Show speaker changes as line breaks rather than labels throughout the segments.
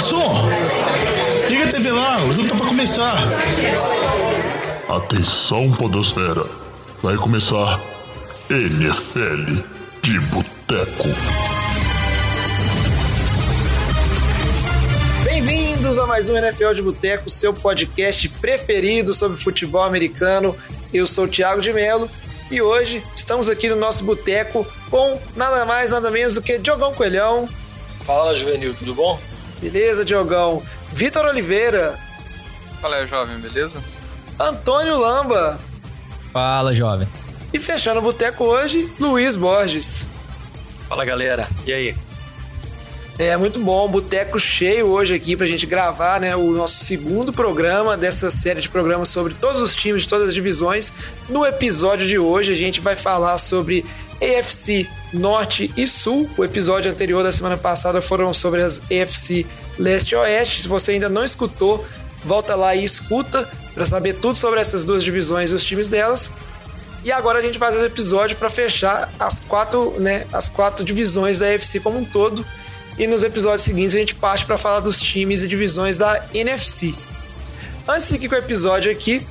Garçom, liga a TV lá, o jogo tá pra começar.
Atenção, Podosfera. Vai começar NFL de Boteco.
Bem-vindos a mais um NFL de Boteco, seu podcast preferido sobre futebol americano. Eu sou o Thiago de Melo e hoje estamos aqui no nosso boteco com nada mais, nada menos do que Diogão Coelhão.
Fala, Juvenil, tudo bom?
Beleza, Diogão. Vitor Oliveira.
Fala, jovem, beleza?
Antônio Lamba.
Fala, jovem.
E fechando o boteco hoje, Luiz Borges.
Fala, galera. E aí?
É muito bom, boteco cheio hoje aqui pra gente gravar, né, o nosso segundo programa dessa série de programas sobre todos os times de todas as divisões. No episódio de hoje a gente vai falar sobre AFC Norte e Sul. O episódio anterior da semana passada foram sobre as AFC Leste e Oeste. Se você ainda não escutou, volta lá e escuta para saber tudo sobre essas duas divisões e os times delas. E agora a gente faz esse episódio para fechar as quatro, né, as quatro divisões da AFC como um todo. E nos episódios seguintes a gente parte para falar dos times e divisões da NFC. Antes de seguir com o episódio aqui,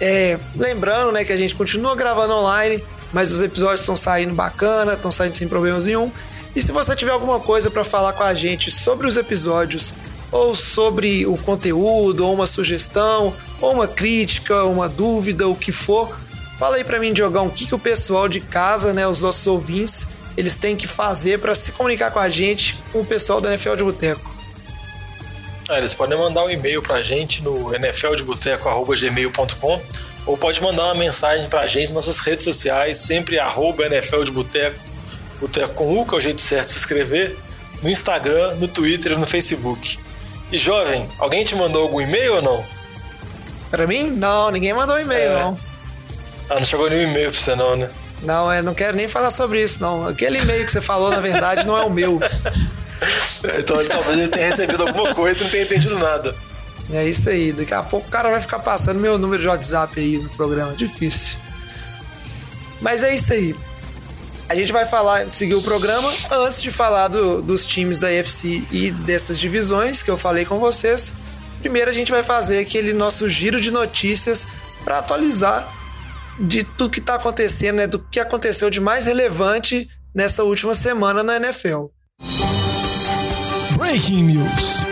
é, lembrando né, que a gente continua gravando online, mas os episódios estão saindo bacana, estão saindo sem problemas nenhum. E se você tiver alguma coisa para falar com a gente sobre os episódios, ou sobre o conteúdo, ou uma sugestão, ou uma crítica, uma dúvida, o que for, fala aí para mim, Diogão, o que, que o pessoal de casa, né, os nossos ouvintes, eles têm que fazer para se comunicar com a gente, com o pessoal do NFL de Boteco?
É, eles podem mandar um e-mail pra gente no nfldeboteco.gmail.com ou pode mandar uma mensagem pra gente nas nossas redes sociais, sempre arroba NFL de Boteco, Boteco com U, que é o jeito certo de se inscrever, no Instagram, no Twitter e no Facebook. E jovem, alguém te mandou algum e-mail ou não?
Para mim? Não, ninguém mandou e-mail, é. não.
Ah, não chegou nenhum e-mail pra você não, né?
Não, eu não quero nem falar sobre isso, não. Aquele e-mail que você falou, na verdade, não é o meu.
então talvez ele tenha recebido alguma coisa e não tenha entendido nada.
É isso aí. Daqui a pouco o cara vai ficar passando meu número de WhatsApp aí no programa. Difícil. Mas é isso aí. A gente vai falar, seguir o programa antes de falar do, dos times da UFC e dessas divisões que eu falei com vocês. Primeiro a gente vai fazer aquele nosso giro de notícias para atualizar de tudo que está acontecendo, né, do que aconteceu de mais relevante nessa última semana na NFL.
Breaking News.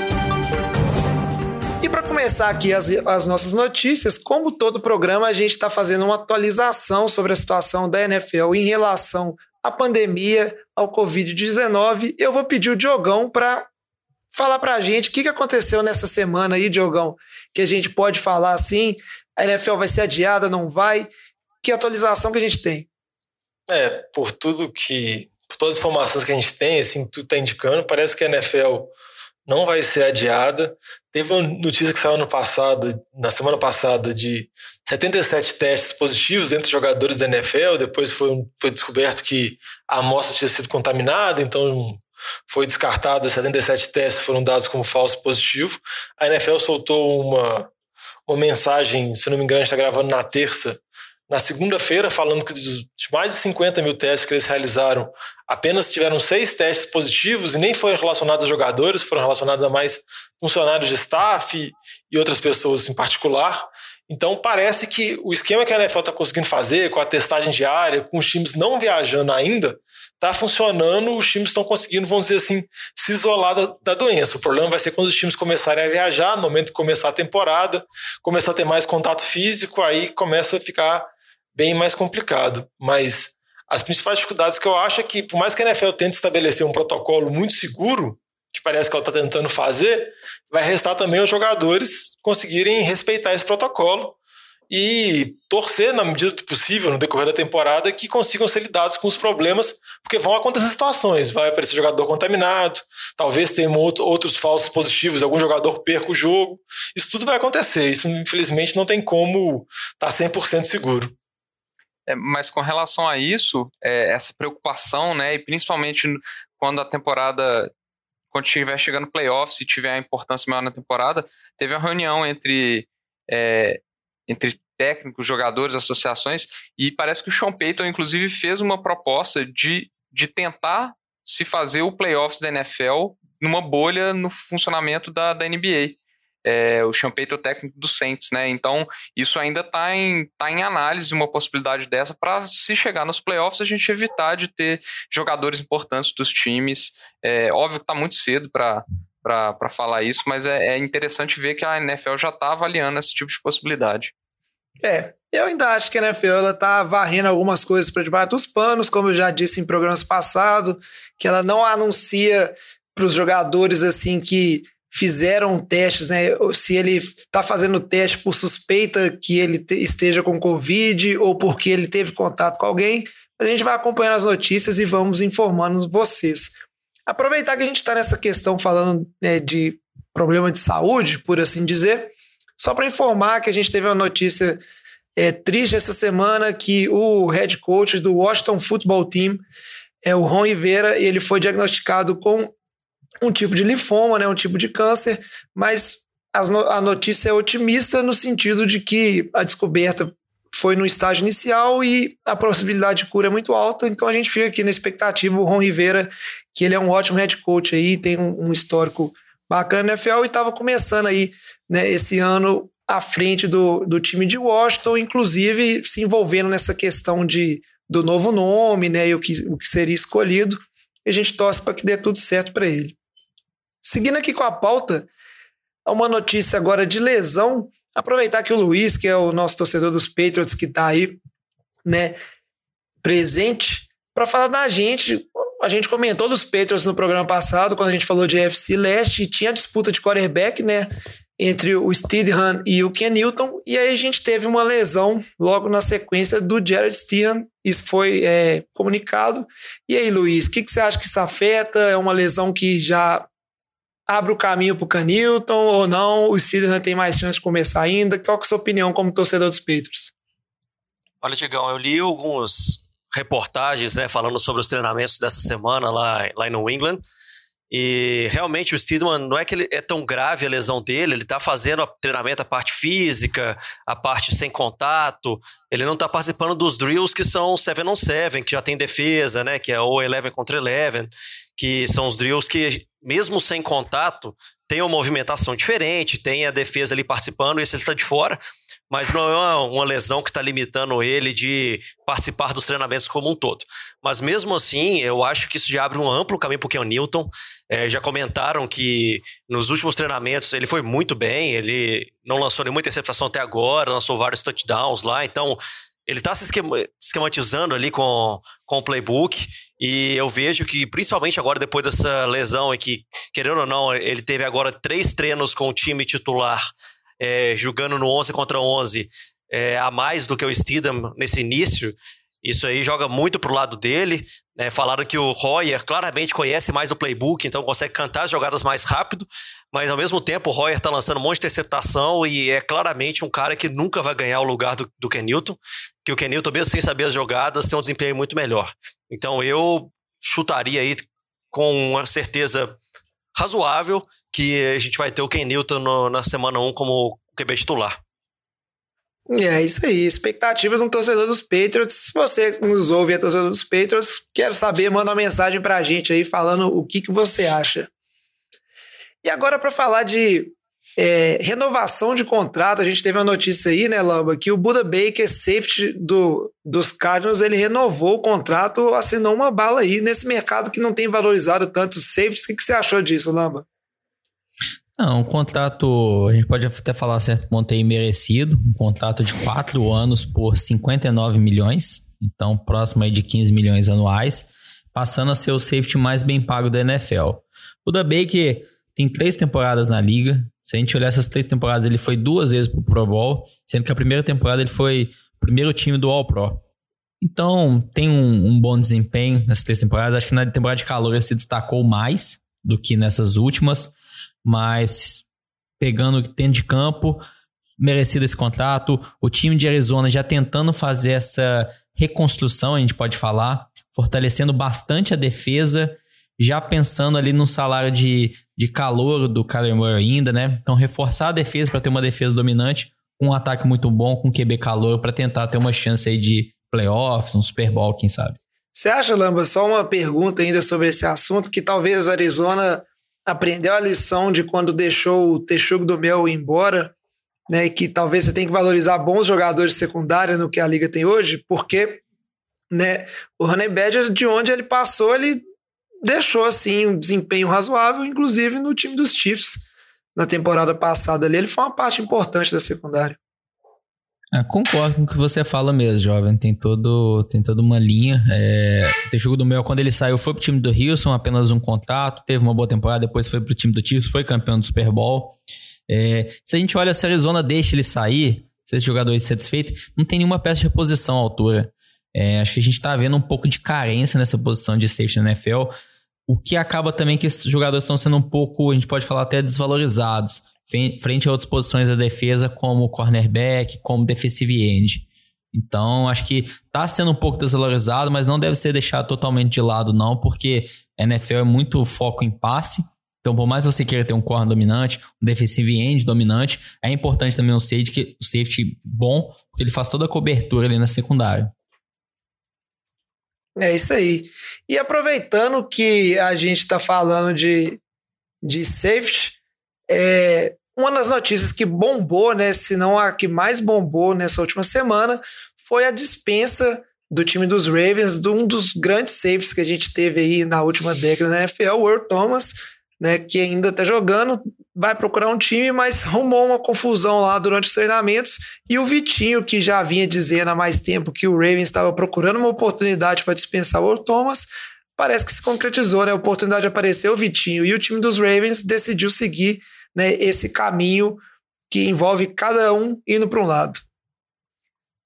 Começar aqui as, as nossas notícias, como todo programa, a gente está fazendo uma atualização sobre a situação da NFL em relação à pandemia, ao Covid-19. Eu vou pedir o Diogão para falar para a gente o que, que aconteceu nessa semana aí, Diogão, que a gente pode falar assim, a NFL vai ser adiada, não vai? que atualização que a gente tem.
É, por tudo que. Por todas as informações que a gente tem, assim, tudo está indicando, parece que a NFL não vai ser adiada. Teve uma notícia que saiu no passado, na semana passada, de 77 testes positivos entre jogadores da NFL. Depois foi, foi descoberto que a amostra tinha sido contaminada, então foi descartado. 77 testes foram dados como falso positivo. A NFL soltou uma, uma mensagem, se não me engano, está gravando na terça, na segunda-feira, falando que de mais de 50 mil testes que eles realizaram, apenas tiveram seis testes positivos e nem foram relacionados a jogadores, foram relacionados a mais funcionários de staff e outras pessoas em particular. Então parece que o esquema que a NFL está conseguindo fazer com a testagem diária, com os times não viajando ainda, está funcionando, os times estão conseguindo, vamos dizer assim, se isolar da, da, doença. O problema vai ser quando os times começarem a viajar, no momento que começar a temporada, começar a ter mais contato físico, aí começa a ficar bem mais complicado. Mas as principais dificuldades que eu acho é que, por mais que a NFL tente estabelecer um protocolo muito seguro, que parece que ela está tentando fazer, vai restar também os jogadores conseguirem respeitar esse protocolo e torcer, na medida do possível, no decorrer da temporada, que consigam ser lidados com os problemas, porque vão acontecer situações. Vai aparecer jogador contaminado, talvez tenham outros falsos positivos, algum jogador perca o jogo. Isso tudo vai acontecer. Isso, infelizmente, não tem como estar tá 100% seguro.
É, mas com relação a isso, é, essa preocupação, né, e principalmente quando a temporada, quando estiver chegando playoffs e tiver a importância maior na temporada, teve uma reunião entre, é, entre técnicos, jogadores, associações, e parece que o Sean Payton, inclusive, fez uma proposta de, de tentar se fazer o playoffs da NFL numa bolha no funcionamento da, da NBA. É, o Champeito é o técnico do Saints, né? Então, isso ainda está em, tá em análise, uma possibilidade dessa, para se chegar nos playoffs, a gente evitar de ter jogadores importantes dos times. É, óbvio que está muito cedo para para falar isso, mas é, é, interessante ver que a NFL já está avaliando esse tipo de possibilidade.
É, eu ainda acho que a NFL está varrendo algumas coisas para debaixo dos panos, como eu já disse em programas passados, que ela não anuncia para os jogadores assim que fizeram testes, né? Se ele está fazendo teste por suspeita que ele esteja com Covid ou porque ele teve contato com alguém, a gente vai acompanhando as notícias e vamos informando vocês. Aproveitar que a gente está nessa questão falando né, de problema de saúde, por assim dizer, só para informar que a gente teve uma notícia é, triste essa semana que o head coach do Washington Football Team, é o Ron Rivera, ele foi diagnosticado com um tipo de linfoma, né, um tipo de câncer, mas a notícia é otimista no sentido de que a descoberta foi no estágio inicial e a possibilidade de cura é muito alta, então a gente fica aqui na expectativa. O Ron Rivera, que ele é um ótimo head coach aí, tem um, um histórico bacana na NFL e estava começando aí né, esse ano à frente do, do time de Washington, inclusive se envolvendo nessa questão de, do novo nome né, e o que, o que seria escolhido. E a gente torce para que dê tudo certo para ele. Seguindo aqui com a pauta, uma notícia agora de lesão Aproveitar que o Luiz, que é o nosso torcedor dos Patriots, que está aí, né, presente, para falar da gente. A gente comentou dos Patriots no programa passado, quando a gente falou de FC Leste, tinha disputa de quarterback, né? Entre o Steedham e o Ken Newton, e aí a gente teve uma lesão logo na sequência do Jared Steedham, isso foi é, comunicado. E aí, Luiz, o que, que você acha que isso afeta? É uma lesão que já abre o caminho para o Canilton ou não? O Steelers tem mais chance de começar ainda? Qual é a sua opinião como torcedor dos Patriots?
Olha, Digão, eu li alguns reportagens né, falando sobre os treinamentos dessa semana lá, lá em New England. E realmente o Steedman não é que ele é tão grave a lesão dele, ele está fazendo o treinamento, a parte física, a parte sem contato, ele não está participando dos drills que são 7 on 7, que já tem defesa, né? Que é o 11 contra 11, que são os drills que mesmo sem contato, tem uma movimentação diferente, tem a defesa ali participando, esse ele está de fora, mas não é uma, uma lesão que está limitando ele de participar dos treinamentos como um todo. Mas mesmo assim, eu acho que isso já abre um amplo caminho para o Newton. É, já comentaram que nos últimos treinamentos ele foi muito bem, ele não lançou nenhuma interceptação até agora, lançou vários touchdowns lá, então ele está se esquematizando ali com, com o playbook e eu vejo que, principalmente agora depois dessa lesão e que, querendo ou não, ele teve agora três treinos com o time titular, é, jogando no 11 contra 11, é, a mais do que o Steedham nesse início, isso aí joga muito pro lado dele. Né? Falaram que o Royer claramente conhece mais o playbook, então consegue cantar as jogadas mais rápido mas ao mesmo tempo o Royer está lançando um monte de interceptação e é claramente um cara que nunca vai ganhar o lugar do, do Ken Newton, que o Ken Newton, mesmo sem saber as jogadas, tem um desempenho muito melhor. Então eu chutaria aí com uma certeza razoável que a gente vai ter o Ken Newton no, na semana 1 como QB titular.
É isso aí, expectativa de um torcedor dos Patriots. Se você nos ouve é torcedor dos Patriots, quero saber, manda uma mensagem pra gente aí falando o que, que você acha. E agora, para falar de é, renovação de contrato, a gente teve uma notícia aí, né, Lamba, que o Buda Baker, safety do, dos Cardinals, ele renovou o contrato, assinou uma bala aí nesse mercado que não tem valorizado tanto os safeties. O que, que você achou disso, Lamba?
Não, um contrato, a gente pode até falar certo ponto aí merecido, um contrato de quatro anos por 59 milhões, então próximo aí de 15 milhões anuais, passando a ser o safety mais bem pago da NFL. O Buda Baker tem três temporadas na liga. Se a gente olhar essas três temporadas, ele foi duas vezes pro Pro Bowl, sendo que a primeira temporada ele foi o primeiro time do All Pro. Então, tem um, um, bom desempenho nessas três temporadas. Acho que na temporada de calor ele se destacou mais do que nessas últimas, mas pegando o que tem de campo, merecido esse contrato. O time de Arizona já tentando fazer essa reconstrução, a gente pode falar, fortalecendo bastante a defesa já pensando ali no salário de, de calor do Kyler Murray ainda, né? Então, reforçar a defesa para ter uma defesa dominante, um ataque muito bom, com QB calor, para tentar ter uma chance aí de playoffs, um Super Bowl, quem sabe.
Você acha, Lamba, só uma pergunta ainda sobre esse assunto, que talvez Arizona aprendeu a lição de quando deixou o Texugo do Mel embora, né, que talvez você tenha que valorizar bons jogadores de secundária no que a liga tem hoje, porque né, o Honey Badger, de onde ele passou, ele deixou assim um desempenho razoável, inclusive no time dos Chiefs na temporada passada ali, ele foi uma parte importante da secundária.
É, concordo com o que você fala mesmo, jovem. Tem todo, tem toda uma linha. É, jogo do Mel, quando ele saiu, foi pro time do Houston, apenas um contrato, teve uma boa temporada, depois foi pro time do Chiefs, foi campeão do Super Bowl. É, se a gente olha se a Arizona deixa ele sair, se esse jogador é satisfeito, não tem nenhuma peça de reposição à altura. É, acho que a gente tá vendo um pouco de carência nessa posição de safety na NFL, o que acaba também que esses jogadores estão sendo um pouco, a gente pode falar até desvalorizados frente a outras posições da defesa, como cornerback, como defensive end. Então, acho que está sendo um pouco desvalorizado, mas não deve ser deixado totalmente de lado, não, porque NFL é muito foco em passe. Então, por mais que você queira ter um corner dominante, um defensive end dominante, é importante também um safety, um safety bom, porque ele faz toda a cobertura ali na secundária.
É isso aí. E aproveitando que a gente está falando de, de safety, é, uma das notícias que bombou, né, se não a que mais bombou nessa última semana, foi a dispensa do time dos Ravens de um dos grandes safes que a gente teve aí na última década na NFL, o Earl Thomas, né, que ainda está jogando, vai procurar um time, mas rumou uma confusão lá durante os treinamentos. E o Vitinho, que já vinha dizendo há mais tempo que o Ravens estava procurando uma oportunidade para dispensar o Thomas, parece que se concretizou, né? A oportunidade apareceu, o Vitinho e o time dos Ravens decidiu seguir né, esse caminho que envolve cada um indo para um lado.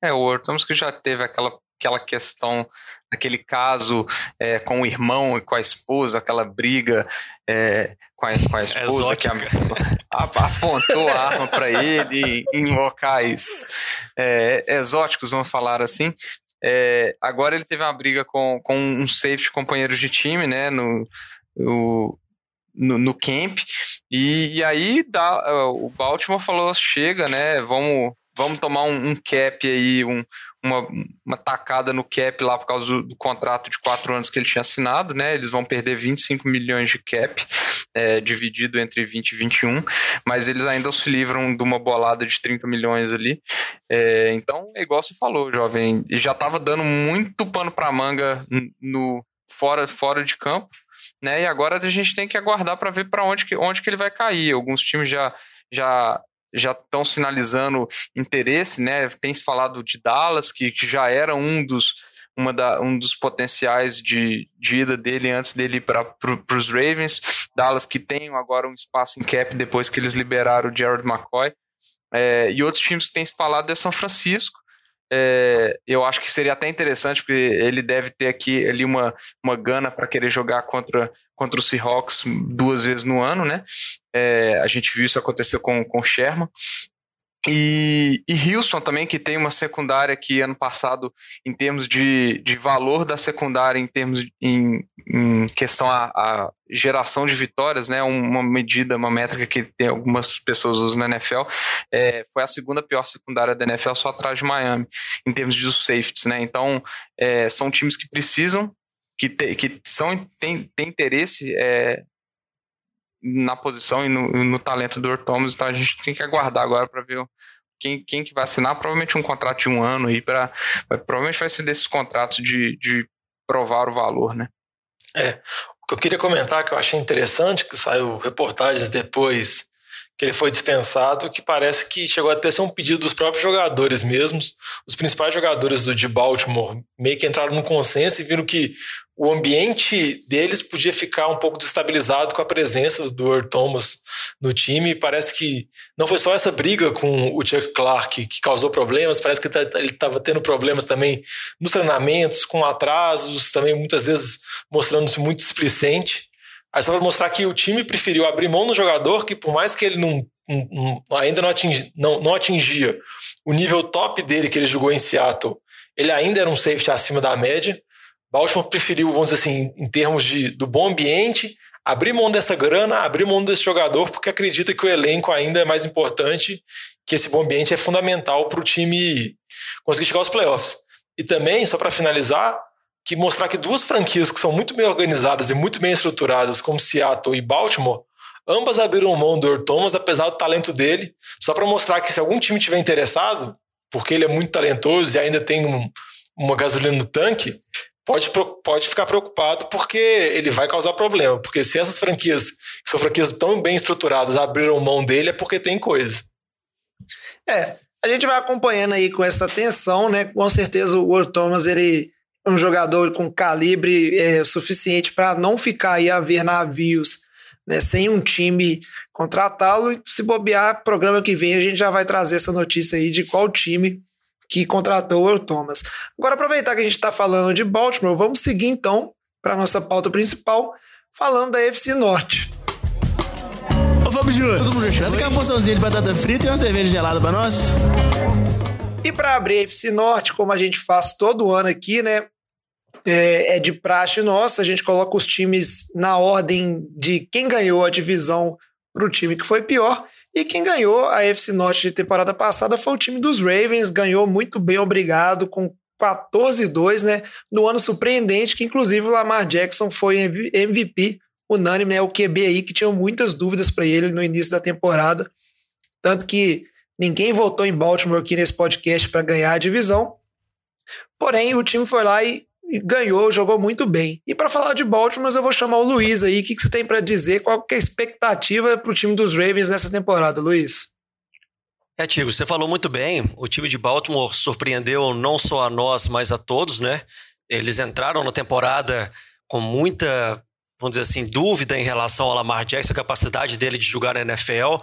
É, o Ortamos que já teve aquela, aquela questão, aquele caso é, com o irmão e com a esposa, aquela briga é, com, a, com a esposa que a, a, apontou a arma para ele em locais é, exóticos, vamos falar assim. É, agora ele teve uma briga com, com um safety companheiro de time, né, no, o, no, no camp. E, e aí dá, é, o Baltimore falou: chega, né? Vamos, vamos tomar um, um cap aí, um, uma, uma tacada no cap lá por causa do, do, contrato de quatro anos que ele tinha assinado, né? Eles vão perder 25 milhões de cap, é, dividido entre 20 e 21, mas eles ainda se livram de uma bolada de 30 milhões ali. É, então, é igual você falou, jovem, já estava dando muito pano para manga no fora, fora de campo né? E agora a gente tem que aguardar para ver para onde que, onde que ele vai cair. Alguns times já já já estão sinalizando interesse, né? Tem se falado de Dallas, que, que já era um dos uma da, um dos potenciais de, de ida dele antes dele ir para pro, os Ravens. Dallas que tem agora um espaço em cap depois que eles liberaram o Jared McCoy. É, e outros times que têm se falado é São Francisco, é, eu acho que seria até interessante, porque ele deve ter aqui ali uma, uma gana para querer jogar contra, contra o Seahawks duas vezes no ano, né? É, a gente viu isso acontecer com, com o Sherman. E, e Houston também, que tem uma secundária que ano passado, em termos de, de valor da secundária, em termos em, em questão a, a, geração de vitórias, né, uma medida, uma métrica que tem algumas pessoas usam na NFL, é, foi a segunda pior secundária da NFL, só atrás de Miami, em termos de safeties, né, então é, são times que precisam, que, te, que são, tem, tem interesse é, na posição e no, no talento do Earl Thomas, então a gente tem que aguardar agora para ver quem, quem que vai assinar, provavelmente um contrato de um ano aí para provavelmente vai ser desses contratos de, de provar o valor, né?
É, o que eu queria comentar que eu achei interessante, que saiu reportagens depois que ele foi dispensado, que parece que chegou a ter ser um pedido dos próprios jogadores mesmos. Os principais jogadores do de Baltimore meio que entraram num consenso e viram que o ambiente deles podia ficar um pouco destabilizado com a presença do Earl Thomas no time. Parece que não foi só essa briga com o Chuck Clark que causou problemas, parece que ele estava tendo problemas também nos treinamentos, com atrasos, também muitas vezes mostrando-se muito displicente. Aí só para mostrar que o time preferiu abrir mão do jogador que, por mais que ele não, não ainda não, atingi, não, não atingia o nível top dele que ele jogou em Seattle, ele ainda era um safety acima da média Baltimore preferiu, vamos dizer assim, em termos de, do bom ambiente, abrir mão dessa grana, abrir mão desse jogador, porque acredita que o elenco ainda é mais importante, que esse bom ambiente é fundamental para o time conseguir chegar aos playoffs. E também, só para finalizar, que mostrar que duas franquias que são muito bem organizadas e muito bem estruturadas, como Seattle e Baltimore, Ambas abriram mão do Earl Thomas, apesar do talento dele, só para mostrar que se algum time tiver interessado, porque ele é muito talentoso e ainda tem um, uma gasolina no tanque, pode, pode ficar preocupado porque ele vai causar problema. Porque se essas franquias, que são franquias tão bem estruturadas, abriram mão dele, é porque tem coisa.
É, a gente vai acompanhando aí com essa atenção, né? Com certeza o Earl Thomas, ele é um jogador com calibre é, suficiente para não ficar aí a ver navios né, sem um time contratá-lo. Se bobear, programa que vem a gente já vai trazer essa notícia aí de qual time que contratou o Earl Thomas. Agora, aproveitar que a gente está falando de Baltimore, vamos seguir então para nossa pauta principal, falando da FC Norte.
Ô Fábio Júnior, todo mundo traz aquela porçãozinha de batata frita e uma cerveja gelada para nós.
E para abrir a FC Norte, como a gente faz todo ano aqui, né? é, é de praxe nossa, a gente coloca os times na ordem de quem ganhou a divisão para o time que foi pior. E quem ganhou a FC Norte de temporada passada foi o time dos Ravens, ganhou muito bem, obrigado, com 14-2, né? No ano surpreendente, que inclusive o Lamar Jackson foi MVP unânime, né? o QB aí que tinham muitas dúvidas para ele no início da temporada. Tanto que ninguém votou em Baltimore aqui nesse podcast para ganhar a divisão. Porém, o time foi lá e ganhou, jogou muito bem. E para falar de Baltimore, eu vou chamar o Luiz aí. O que, que você tem para dizer? Qual que é a expectativa para o time dos Ravens nessa temporada, Luiz?
É, Tigo, você falou muito bem. O time de Baltimore surpreendeu não só a nós, mas a todos, né? Eles entraram na temporada com muita, vamos dizer assim, dúvida em relação ao Lamar Jackson, a capacidade dele de jogar na NFL.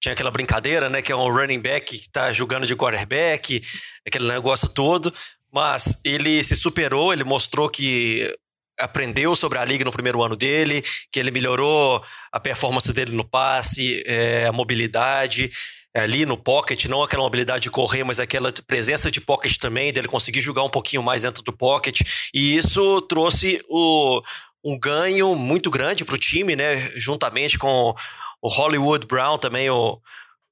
Tinha aquela brincadeira, né? Que é um running back que está jogando de quarterback, aquele negócio todo mas ele se superou, ele mostrou que aprendeu sobre a liga no primeiro ano dele, que ele melhorou a performance dele no passe, é, a mobilidade é, ali no pocket, não aquela mobilidade de correr, mas aquela presença de pocket também, dele conseguir jogar um pouquinho mais dentro do pocket, e isso trouxe o, um ganho muito grande para o time, né, juntamente com o Hollywood Brown também, o,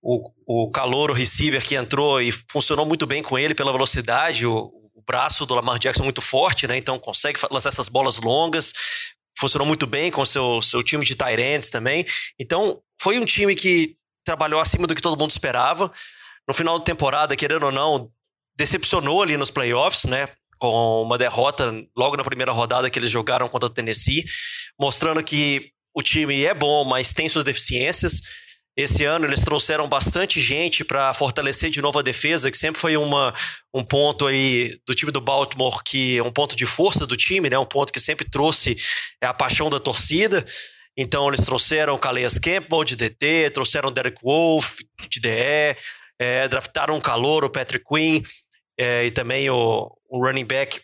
o, o calor, o receiver que entrou e funcionou muito bem com ele pela velocidade, o, o braço do Lamar Jackson muito forte, né? Então consegue lançar essas bolas longas. Funcionou muito bem com seu, seu time de Tyrants também. Então, foi um time que trabalhou acima do que todo mundo esperava. No final da temporada, querendo ou não, decepcionou ali nos playoffs, né? Com uma derrota logo na primeira rodada que eles jogaram contra o Tennessee, mostrando que o time é bom, mas tem suas deficiências. Esse ano eles trouxeram bastante gente para fortalecer de novo a defesa, que sempre foi uma, um ponto aí do time do Baltimore, que é um ponto de força do time, né? Um ponto que sempre trouxe é, a paixão da torcida. Então eles trouxeram Calais Campbell de DT, trouxeram Derek Wolf de DE, é, draftaram um calor, o Patrick Quinn, é, e também o, o running back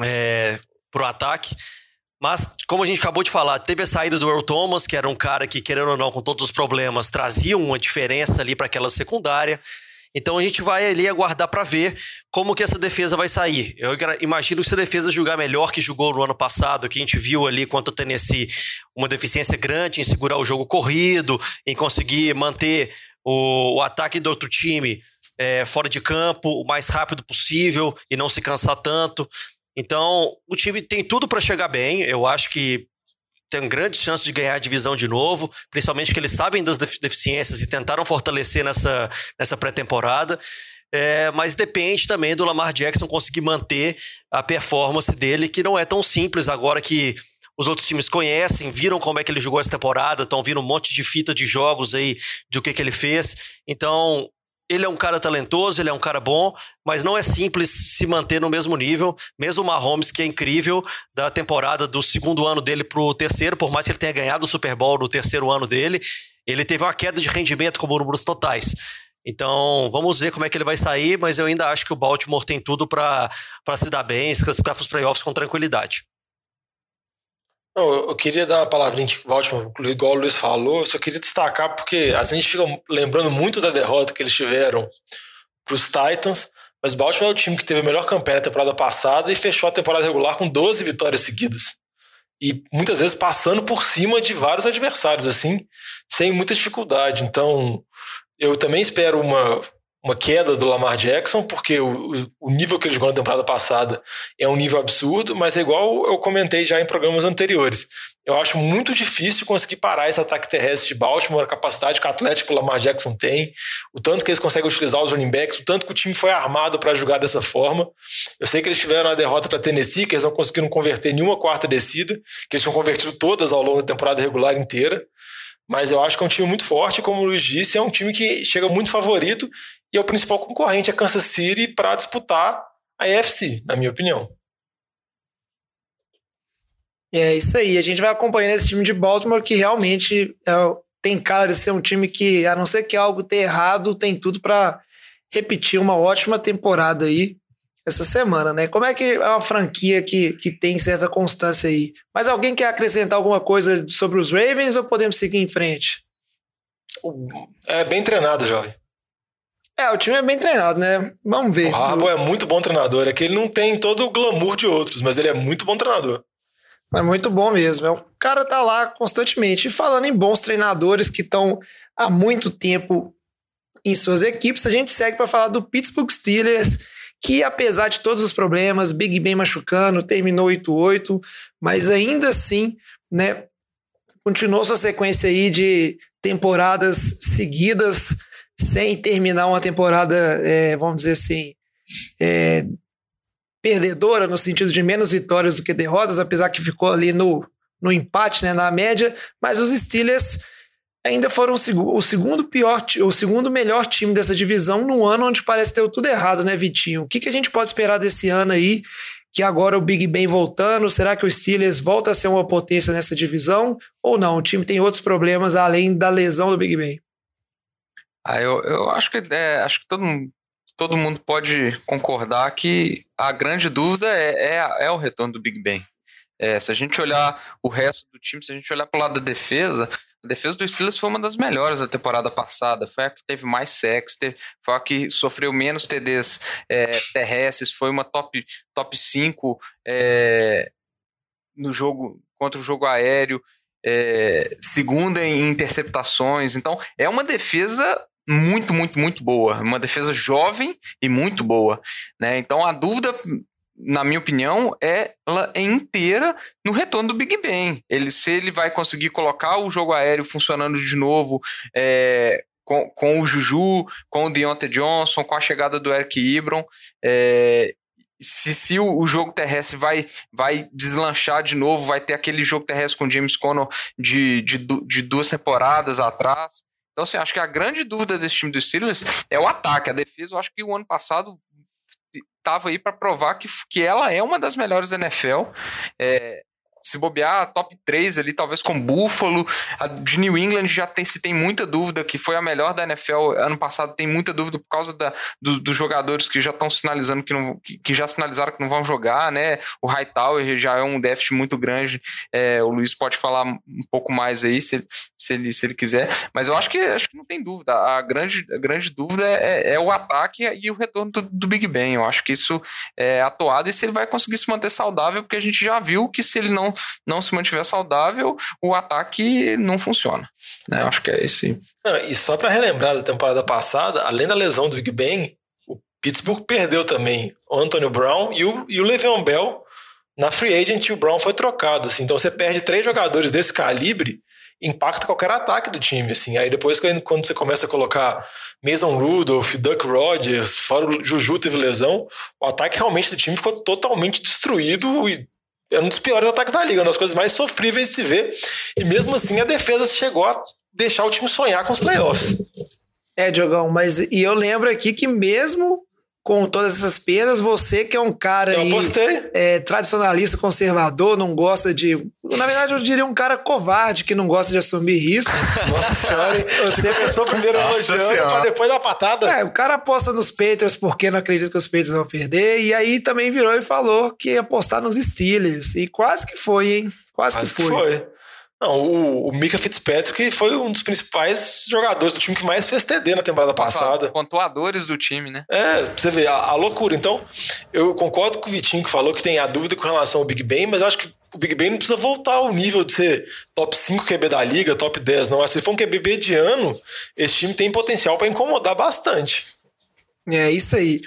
é, para o ataque. Mas, como a gente acabou de falar, teve a saída do Earl Thomas, que era um cara que, querendo ou não, com todos os problemas, trazia uma diferença ali para aquela secundária. Então a gente vai ali aguardar para ver como que essa defesa vai sair. Eu imagino que se a defesa jogar melhor que jogou no ano passado, que a gente viu ali contra o Tennessee, uma deficiência grande em segurar o jogo corrido, em conseguir manter o, o ataque do outro time é, fora de campo o mais rápido possível e não se cansar tanto. Então, o time tem tudo para chegar bem. Eu acho que tem grandes chances de ganhar a divisão de novo, principalmente porque eles sabem das deficiências e tentaram fortalecer nessa, nessa pré-temporada. É, mas depende também do Lamar Jackson conseguir manter a performance dele, que não é tão simples agora que os outros times conhecem, viram como é que ele jogou essa temporada, estão vindo um monte de fita de jogos aí do que, que ele fez. Então, ele é um cara talentoso, ele é um cara bom, mas não é simples se manter no mesmo nível. Mesmo o Mahomes, que é incrível, da temporada do segundo ano dele para o terceiro, por mais que ele tenha ganhado o Super Bowl no terceiro ano dele, ele teve uma queda de rendimento como números totais. Então, vamos ver como é que ele vai sair, mas eu ainda acho que o Baltimore tem tudo para se dar bem, se classificar para os playoffs com tranquilidade.
Eu, queria dar uma palavrinha aqui pro Baltimore, igual o Luiz falou, eu só queria destacar porque a gente fica lembrando muito da derrota que eles tiveram para os Titans, mas o Baltimore é o time que teve a melhor campanha da temporada passada e fechou a temporada regular com 12 vitórias seguidas. E muitas vezes passando por cima de vários adversários, assim, sem muita dificuldade. Então, eu também espero uma, uma queda do Lamar Jackson, porque o, o nível que ele jogou na temporada passada é um nível absurdo, mas é igual eu comentei já em programas anteriores. Eu acho muito difícil conseguir parar esse ataque terrestre de Baltimore, a capacidade que o Atlético Lamar Jackson tem, o tanto que eles conseguem utilizar os running backs, o tanto que o time foi armado para jogar dessa forma. Eu sei que eles tiveram a derrota para Tennessee, que eles não conseguiram converter nenhuma quarta descida, que eles tinham convertido todas ao longo da temporada regular inteira. Mas eu acho que é um time muito forte, como o Luiz disse, é um time que chega muito favorito e é o principal concorrente a Kansas City para disputar a AFC, na minha opinião.
É isso aí. A gente vai acompanhando esse time de Baltimore que realmente é, tem cara de ser um time que, a não ser que algo tenha errado, tem tudo para repetir uma ótima temporada aí essa semana, né? Como é que é uma franquia que, que tem certa constância aí? Mas alguém quer acrescentar alguma coisa sobre os Ravens ou podemos seguir em frente?
É bem treinado, jovem.
É, o time é bem treinado, né? Vamos ver.
O Harbaugh é muito bom treinador. É que ele não tem todo o glamour de outros, mas ele é muito bom treinador.
É muito bom mesmo. É, o cara tá lá constantemente. E falando em bons treinadores que estão há muito tempo em suas equipes, a gente segue para falar do Pittsburgh Steelers, que apesar de todos os problemas, Big Ben machucando, terminou 8-8, mas ainda assim, né, continuou sua sequência aí de temporadas seguidas sem terminar uma temporada, é, vamos dizer assim, é, perdedora, no sentido de menos vitórias do que derrotas, apesar que ficou ali no, no empate, né, na média, mas os Steelers ainda foram o segundo pior, o segundo melhor time dessa divisão num ano onde parece ter tudo errado, né, Vitinho? O que, que a gente pode esperar desse ano aí? Que agora o Big Ben voltando, será que o Steelers volta a ser uma potência nessa divisão? Ou não? O time tem outros problemas além da lesão do Big Ben?
Ah, eu, eu acho que é, acho que todo, todo mundo pode concordar que a grande dúvida é, é, é o retorno do Big Ben. É, se a gente olhar o resto do time, se a gente olhar para o lado da defesa, a defesa do Steelers foi uma das melhores da temporada passada. Foi a que teve mais sacks, foi a que sofreu menos TDs é, terrestres, foi uma top, top 5 é, no jogo contra o jogo aéreo, é, segunda em interceptações. Então, é uma defesa muito, muito, muito boa. Uma defesa jovem e muito boa. Né? Então a dúvida, na minha opinião, é ela é inteira no retorno do Big Ben. Ele, se ele vai conseguir colocar o jogo aéreo funcionando de novo. É, com, com o Juju, com o Deontay Johnson, com a chegada do Eric Ibron, é, se, se o, o, jogo terrestre vai, vai deslanchar de novo, vai ter aquele jogo terrestre com James Conner de, de, de duas temporadas atrás. Então, assim, acho que a grande dúvida desse time dos Steelers é o ataque. A defesa, eu acho que o ano passado estava aí para provar que, que ela é uma das melhores da NFL. É, se bobear, top 3 ali, talvez com Buffalo. A de New England já tem, se tem muita dúvida, que foi a melhor da NFL ano passado, tem muita dúvida por causa da, do, dos jogadores que já estão sinalizando que, não, que, que, já sinalizaram que não vão jogar, né? O Hightower já é um déficit muito grande. É, o Luiz pode falar um pouco mais aí, se, se, ele, se ele quiser. Mas eu acho que, acho que não tem dúvida. A grande, a grande dúvida é, é o ataque e o retorno do, do Big Ben. Eu acho que isso é atuado e se ele vai conseguir se manter saudável, porque a gente já viu que se ele não não, se mantiver saudável, o ataque não funciona. Né? Acho que é esse.
E só para relembrar da temporada passada, além da lesão do Big Ben, o Pittsburgh perdeu também o Antonio Brown e o, e o Le'Veon Bell na free agent o Brown foi trocado. Assim. Então você perde três jogadores desse calibre impacta qualquer ataque do time, assim. Aí depois, quando você começa a colocar Mason Rudolph, Duck Rodgers, fora o Juju teve lesão, o ataque realmente do time ficou totalmente destruído e é um dos piores ataques da liga, uma das coisas mais sofríveis de se ver. E mesmo assim a defesa chegou a deixar o time sonhar com os playoffs.
É, Diogão, mas e eu lembro aqui que mesmo com todas essas perdas, você que é um cara
eu
aí, é, tradicionalista, conservador, não gosta de. Na verdade, eu diria um cara covarde que não gosta de assumir riscos.
Nossa senhora, você pensou primeiro elogiando pra depois dar patada.
É, o cara aposta nos Patriots porque não acredita que os Patriots vão perder, e aí também virou e falou que ia apostar nos Steelers. E quase que foi, hein? Quase, quase que foi. Que foi.
Não, o, o Mika Fitzpatrick foi um dos principais jogadores do time que mais fez TD na temporada passada.
Pontuadores do time, né?
É, pra você ver, a, a, loucura. Então, eu concordo com o Vitinho que falou que tem a dúvida com relação ao Big Ben, mas eu acho que o Big Ben não precisa voltar ao nível de ser top 5 QB da liga, top 10, não. Se for um QB de ano, esse time tem potencial para incomodar bastante.
É isso aí.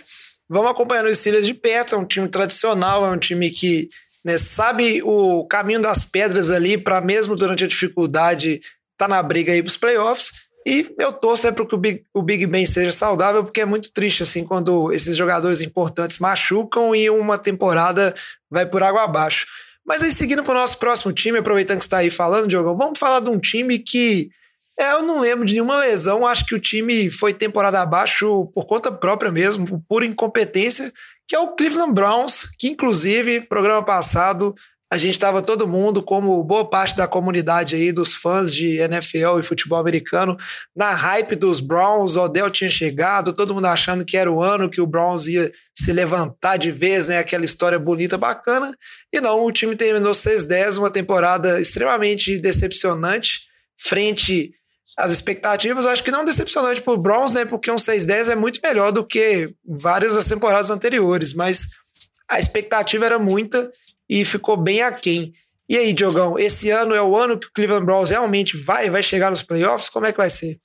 Vamos acompanhando os Steelers de perto, é um time tradicional, é um time que né, sabe o caminho das pedras ali para mesmo durante a dificuldade tá na briga aí para os playoffs. E eu torço é para que o Big, o Big Ben seja saudável, porque é muito triste assim quando esses jogadores importantes machucam e uma temporada vai por água abaixo. Mas aí, seguindo para o nosso próximo time, aproveitando que está aí falando, Diogo, vamos falar de um time que é, eu não lembro de nenhuma lesão. Acho que o time foi temporada abaixo por conta própria mesmo, por incompetência, que é o Cleveland Browns, que inclusive, programa passado, a gente estava todo mundo, como boa parte da comunidade aí, dos fãs de NFL e futebol americano, na hype dos Browns, o Odell tinha chegado, todo mundo achando que era o ano que o Browns ia se levantar de vez, né? Aquela história bonita, bacana. E não, o time terminou 6-10, uma temporada extremamente decepcionante, frente às expectativas. Acho que não decepcionante para o Browns, né? Porque um 6-10 é muito melhor do que várias das temporadas anteriores, mas a expectativa era muita e ficou bem aquém. E aí, Diogão, esse ano é o ano que o Cleveland Browns realmente vai, vai chegar nos playoffs? Como é que vai ser?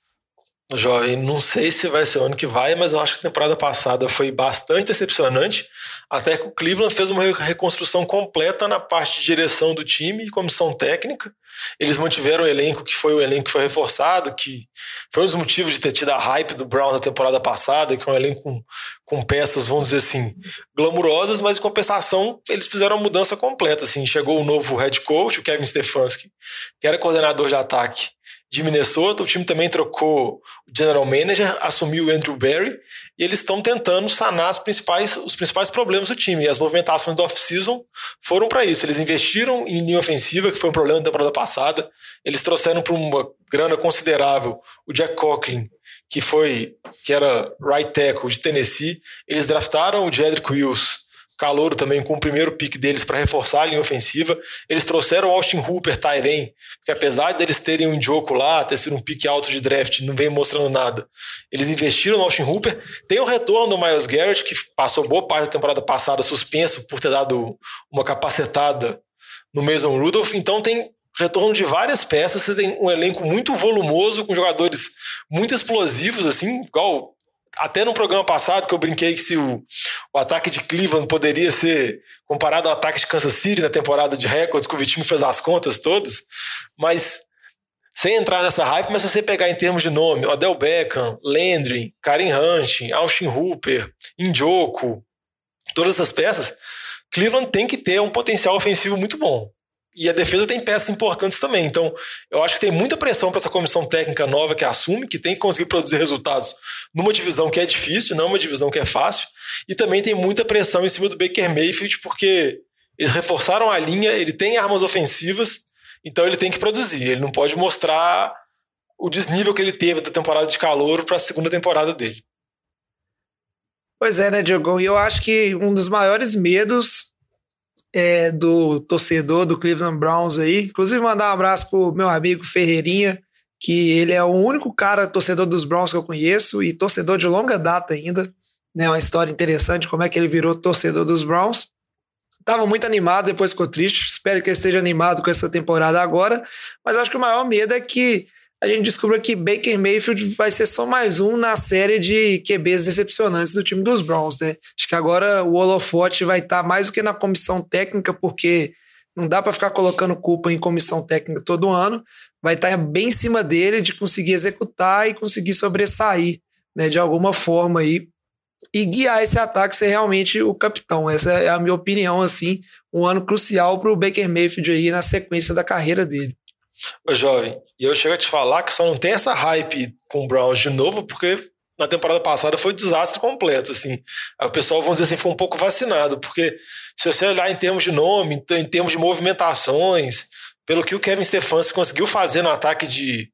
Jovem, não sei se vai ser o ano que vai, mas eu acho que a temporada passada foi bastante decepcionante. Até que o Cleveland fez uma reconstrução completa na parte de direção do time e comissão técnica. Eles mantiveram o elenco que foi o elenco que foi reforçado, que foi um dos motivos de ter tido a hype do Browns na temporada passada, que é um elenco com, com peças, vamos dizer assim, glamurosas, mas em compensação eles fizeram uma mudança completa. Assim, chegou o novo head coach, o Kevin Stefanski, que era coordenador de ataque de Minnesota. O time também trocou o general manager, assumiu o Andrew Barry e eles estão tentando sanar principais, os principais problemas do time. E as movimentações do off-season foram para isso. Eles investiram em linha ofensiva, que foi um problema da temporada passada. Eles trouxeram para uma grana considerável o Jack Coughlin, que foi que era right tackle de Tennessee. Eles draftaram o Jedrick Wills Calouro também com o primeiro pick deles para reforçar a linha ofensiva. Eles trouxeram o Austin Hooper, Tyren, que apesar deles terem um Indioco lá, ter sido um pick alto de draft, não vem mostrando nada. Eles investiram no Austin Hooper. Tem o retorno do Miles Garrett, que passou boa parte da temporada passada suspenso por ter dado uma capacetada no Mason Rudolph. Então tem retorno de várias peças. Você tem um elenco muito volumoso, com jogadores muito explosivos, assim, igual até no programa passado que eu brinquei que se o, o, ataque de Cleveland poderia ser comparado ao ataque de Kansas City na temporada de recordes, que o Vitinho fez as contas todas, mas sem entrar nessa hype, mas se você pegar em termos de nome, Odell Beckham, Landry, Karim Hunt, Austin Hooper, Indioco, todas essas peças, Cleveland tem que ter um potencial ofensivo muito bom. E a defesa tem peças importantes também. Então, eu acho que tem muita pressão para essa comissão técnica nova que assume, que tem que conseguir produzir resultados numa divisão que é difícil, não uma divisão que é fácil. E também tem muita pressão em cima do Baker Mayfield, porque eles reforçaram a linha, ele tem armas ofensivas, então ele tem que produzir. Ele não pode mostrar o desnível que ele teve da temporada de calor para a segunda temporada dele.
Pois é, né, Diogo? E eu acho que um dos maiores medos é, do torcedor do Cleveland Browns aí. Inclusive, mandar um abraço pro meu amigo Ferreirinha, que ele é o único cara torcedor dos Browns que eu conheço e torcedor de longa data ainda. Né, uma história interessante como é que ele virou torcedor dos Browns. Tava muito animado, depois ficou triste. Espero que ele esteja animado com essa temporada agora. Mas acho que o maior medo é que a gente descobriu que Baker Mayfield vai ser só mais um na série de QBs decepcionantes do time dos Browns, né? Acho que agora o holofote vai estar tá mais do que na comissão técnica, porque não dá para ficar colocando culpa em comissão técnica todo ano. Vai estar tá bem em cima dele de conseguir executar e conseguir sobressair, né, de alguma forma aí e guiar esse ataque ser realmente o capitão. Essa é a minha opinião, assim, um ano crucial para o Baker Mayfield aí na sequência da carreira dele.
Ô, jovem, e eu chego a te falar que só não tem essa hype com o Browns de novo, porque na temporada passada foi um desastre completo, assim. O pessoal, vamos dizer assim, ficou um pouco vacinado, porque se você olhar em termos de nome, em termos de movimentações, pelo que o Kevin Stefanski conseguiu fazer no ataque de,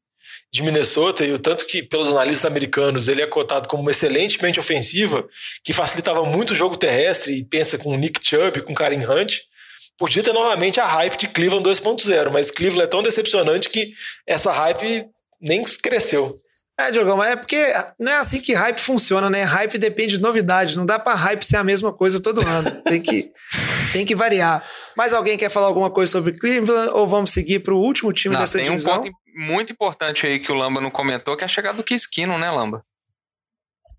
de Minnesota, e o tanto que, pelos analistas americanos, ele é cotado como uma excelente mente ofensiva, que facilitava muito o jogo terrestre, e pensa com o Nick Chubb, com o Hunt, podia ter novamente a hype de Cleveland 2.0, mas Cleveland é tão decepcionante que essa hype nem cresceu.
É, Diogão, mas é porque não é assim que hype funciona, né? Hype depende de novidade. Não dá para hype ser a mesma coisa todo ano. Tem que, tem que variar. Mas alguém quer falar alguma coisa sobre Cleveland ou vamos seguir para o último time não, dessa
tem
divisão?
Tem um ponto muito importante aí que o Lamba não comentou, que é a chegada do Kiskino, né, Lamba?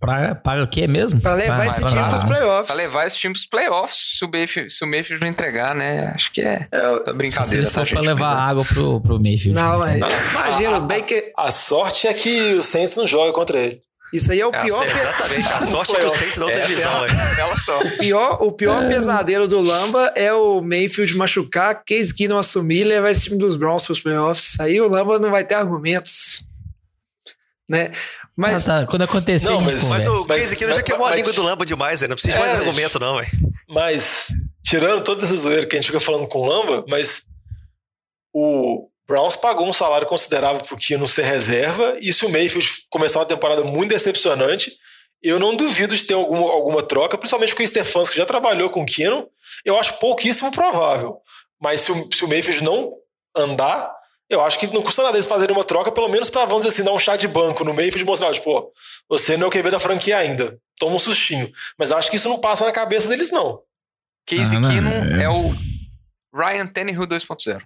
Pra, para o quê mesmo?
Pra levar
Pra-
esse
pra-
time pros playoffs.
Pra levar esse time pros playoffs, se o Mayfield, se o Mayfield não entregar, né? Acho que é.
Se
brincadeira,
ele
tá, gente?
levar
Mas,
água pro, pro Mayfield.
Não, é.
então.
Imagina, o Baker.
A sorte é que o Saints não joga contra ele.
Isso aí é o
É,
pior,
exatamente. A sorte é que o. Saints não tem
é
divisão.
Ela só.
pior, o pior pesadelo do Lamba é o Mayfield machucar, Case Keenum assumir e levar esse time dos Browns pros playoffs. Aí o Lamba não vai ter argumentos. Né? Mas
Ah, tá. Quando acontecer,
Não,
a gente
mas-
Mas o
Mas-
Case já
mas-
queimou a
mas-
língua do Lamba demais, velho. Não precisa de mais
É,
argumento, não, velho.
Mas, tirando toda essa zoeira que a gente fica falando com o Lamba, mas o Browns pagou um salário considerável pro Kino ser reserva, e se o Mayfield começar uma temporada muito decepcionante, eu não duvido de ter alguma, alguma troca, principalmente porque o Stefanski já trabalhou com o Kino, eu acho pouquíssimo provável. Mas se o, se o Mayfield não andar, eu acho que não custa nada eles fazerem uma troca, pelo menos pra, vamos dizer assim, dar um chá de banco no Mayfield e mostrar, tipo, ó, você não é o QB da franquia ainda, toma um sustinho. Mas eu acho que isso não passa na cabeça deles, não.
Casey
Ah,
Keenum
é.
é o Ryan Tannehill 2.0.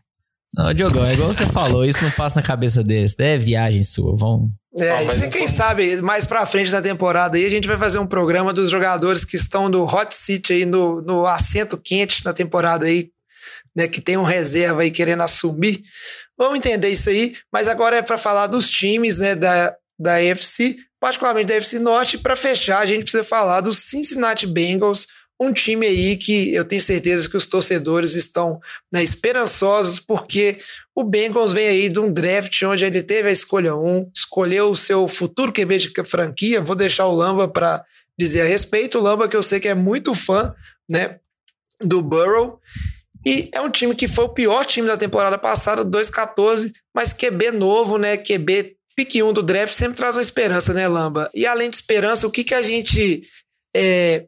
Não, Diogão, é igual você falou, isso não passa na cabeça deles. É viagem sua, vão.
É,
Ah,
e se-
não
quem sabe mais pra frente da temporada aí a gente vai fazer um programa dos jogadores que estão no hot seat aí, no, no assento quente na temporada aí, né, que tem um reserva aí querendo assumir. Vamos entender isso aí, mas agora é pra falar dos times, né, da, da AFC, particularmente da AFC Norte, Pra fechar a gente precisa falar dos Cincinnati Bengals, um time aí que eu tenho certeza que os torcedores estão né, esperançosos, porque o Bengals vem aí de um draft onde ele teve a escolha 1, escolheu o seu futuro QB de franquia. Vou deixar o Lamba para dizer a respeito. O Lamba, que eu sei que é muito fã né, do Burrow. E é um time que foi o pior time da temporada passada, 2-14, mas QB novo, né? QB pique 1 do draft sempre traz uma esperança, né, Lamba? E além de esperança, o que, que a gente é,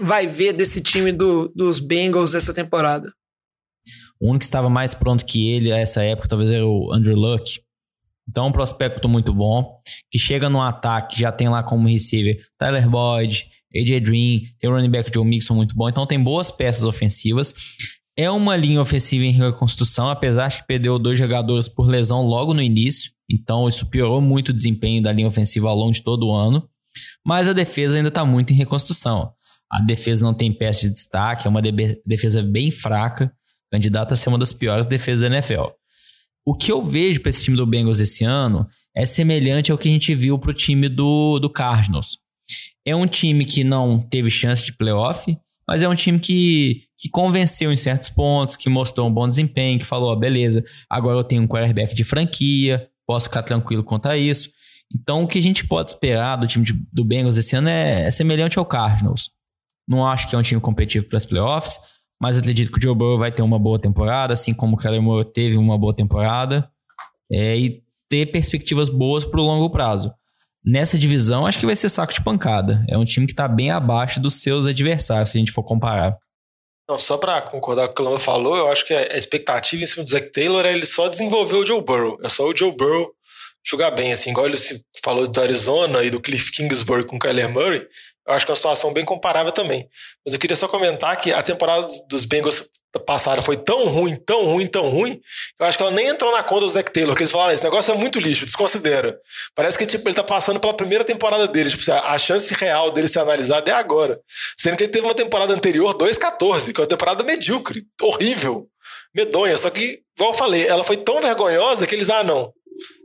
vai ver desse time do- dos Bengals essa temporada?
O único que estava mais pronto que ele a essa época talvez era o Andrew Luck. Então, um prospecto muito bom, que chega no ataque, já tem lá como receiver Tyler Boyd, AJ Green, tem o running back Joe Mixon muito bom, então tem boas peças ofensivas. É uma linha ofensiva em reconstrução, apesar de que perdeu dois jogadores por lesão logo no início, então isso piorou muito o desempenho da linha ofensiva ao longo de todo o ano. Mas a defesa ainda está muito em reconstrução. A defesa não tem peça de destaque, é uma defesa bem fraca, candidata a ser uma das piores defesas da NFL. O que eu vejo para esse time do Bengals esse ano é semelhante ao que a gente viu para o time do, do Cardinals. É um time que não teve chance de playoff, mas é um time que, que convenceu em certos pontos, que mostrou um bom desempenho, que falou, ó, beleza, agora eu tenho um quarterback de franquia, posso ficar tranquilo quanto a isso. Então, o que a gente pode esperar do time de- do Bengals esse ano é, é semelhante ao Cardinals. Não acho que é um time competitivo para as playoffs, mas acredito que o Joe Burrow vai ter uma boa temporada, assim como o Kyler Murray teve uma boa temporada, é, e ter perspectivas boas para o longo prazo. Nessa divisão, acho que vai ser saco de pancada. É um time que está bem abaixo dos seus adversários, se a gente for comparar.
Não, só pra concordar com o que o Lama falou, eu acho que a expectativa em cima do Zac Taylor é ele só desenvolver o Joe Burrow. É só o Joe Burrow jogar bem, assim, igual ele falou do Arizona e do Cliff Kingsbury com o Kyler Murray. Eu acho que é uma situação bem comparável também. Mas eu queria só comentar que a temporada dos Bengals passada foi tão ruim, tão ruim, tão ruim, que eu acho que ela nem entrou na conta do Zac Taylor, que eles falaram, "Ah, esse negócio é muito lixo, desconsidera. Parece que tipo, ele tá passando pela primeira temporada dele, tipo, a chance real dele ser analisado é agora. Sendo que ele teve uma temporada anterior, 2-14, que é uma temporada medíocre, horrível, medonha. Só que, igual eu falei, ela foi tão vergonhosa que eles, ah, não,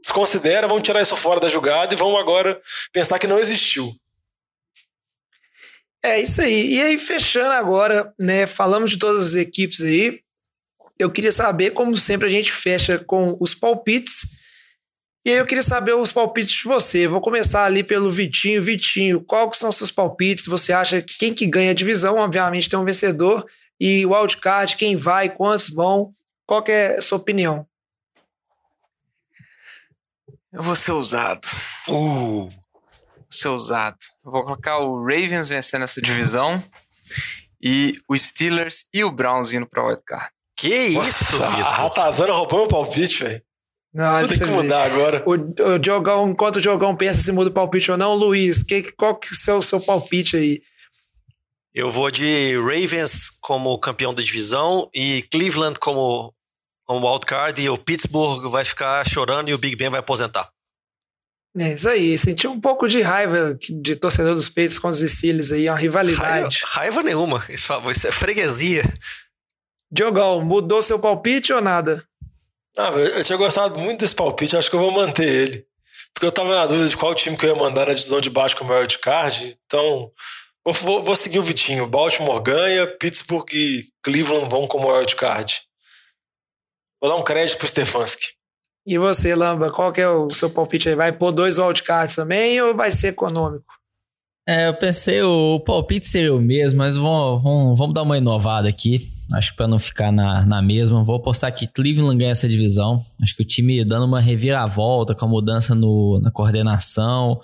desconsidera, vamos tirar isso fora da jogada e vamos agora pensar que não existiu.
É isso aí. E aí, fechando agora, né? Falamos de todas as equipes aí. Eu queria saber, como sempre, a gente fecha com os palpites. E aí eu queria saber os palpites de você. Vou começar ali pelo Vitinho. Vitinho, qual que são os seus palpites? Você acha que quem que ganha a divisão? Obviamente tem um vencedor. E o wildcard, quem vai, quantos vão? Qual que é a sua opinião?
Eu vou ser ousado.
Uh,
ser ousado. Eu vou colocar o Ravens vencendo essa divisão e o Steelers e o Browns indo pra wildcard.
que isso,
Nossa,
Vitor?
Ratazana roubou meu palpite, velho.
Não,
ter que mudar agora.
O, o Diogão, enquanto o Diogão pensa se muda o palpite ou não, Luiz, que, qual que é o seu palpite aí?
Eu vou de Ravens como campeão da divisão e Cleveland como, como wildcard e o Pittsburgh vai ficar chorando e o Big Ben vai aposentar.
É isso aí. Senti um pouco de raiva de torcedor dos peitos com os Steelers aí, uma rivalidade.
Raiva, raiva nenhuma. Isso isso é freguesia.
Diogão, mudou seu palpite ou nada?
Ah, eu, tinha gostado muito desse palpite, acho que eu vou manter ele. Porque eu tava na dúvida de qual time que eu ia mandar na divisão de baixo como card. Então, vou, vou, vou seguir o Vitinho. Baltimore ganha, Pittsburgh e Cleveland vão como card. Vou dar um crédito pro Stefanski.
E você, Lamba, qual que é o seu palpite aí? Vai pôr dois wildcards também ou vai ser econômico?
É, eu pensei, o palpite seria o mesmo, mas vamos, vamos, vamos dar uma inovada aqui. Acho que para não ficar na, na mesma, vou apostar que Cleveland ganha essa divisão. Acho que o time dando uma reviravolta com a mudança no, na coordenação.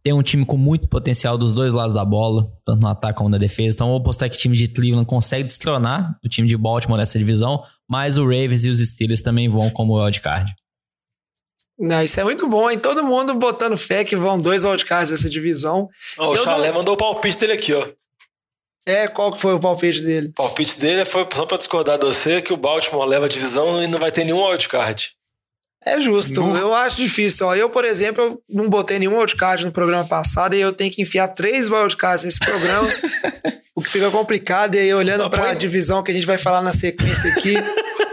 Tem um time com muito potencial dos dois lados da bola, tanto no ataque como na defesa. Então, vou apostar que o time de Cleveland consegue destronar o time de Baltimore nessa divisão, mas o Ravens e os Steelers também vão como wildcard.
Não, isso é muito bom, hein? Todo mundo botando fé que vão dois wildcards nessa divisão.
Oh, o Chalé não... mandou o palpite dele aqui, ó.
É, qual que foi o palpite dele?
O palpite dele foi, só pra discordar de você, que o Baltimore leva a divisão e não vai ter nenhum wildcard.
É justo, eu acho difícil. Ó. Eu, por exemplo, eu não botei nenhum wildcard no programa passado e eu tenho que enfiar três wildcards nesse programa, o que fica complicado. E aí, olhando para a divisão que a gente vai falar na sequência aqui,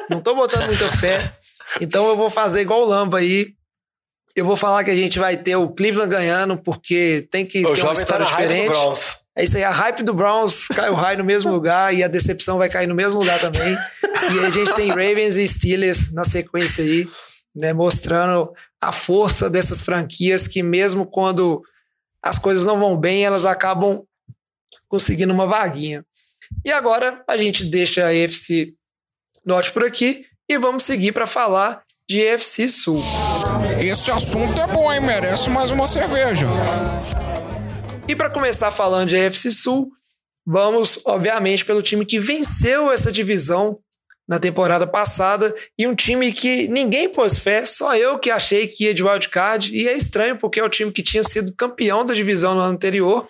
não tô botando muita fé. Então eu vou fazer igual o Lamba aí. Eu vou falar que a gente vai ter o Cleveland ganhando, porque tem que o ter uma história tá diferente. É isso aí, a hype do Browns cai o raio no mesmo lugar e a decepção vai cair no mesmo lugar também. E a gente tem Ravens e Steelers na sequência aí, né, mostrando a força dessas franquias que mesmo quando as coisas não vão bem, elas acabam conseguindo uma vaguinha. E agora a gente deixa a EFC Norte por aqui e vamos seguir para falar de EFC Sul.
Esse assunto é bom, hein? Merece mais uma cerveja.
E para começar falando de EFC Sul, vamos, obviamente, pelo time que venceu essa divisão na temporada passada e um time que ninguém pôs fé, só eu que achei que ia de wildcard, e é estranho porque é o time que tinha sido campeão da divisão no ano anterior.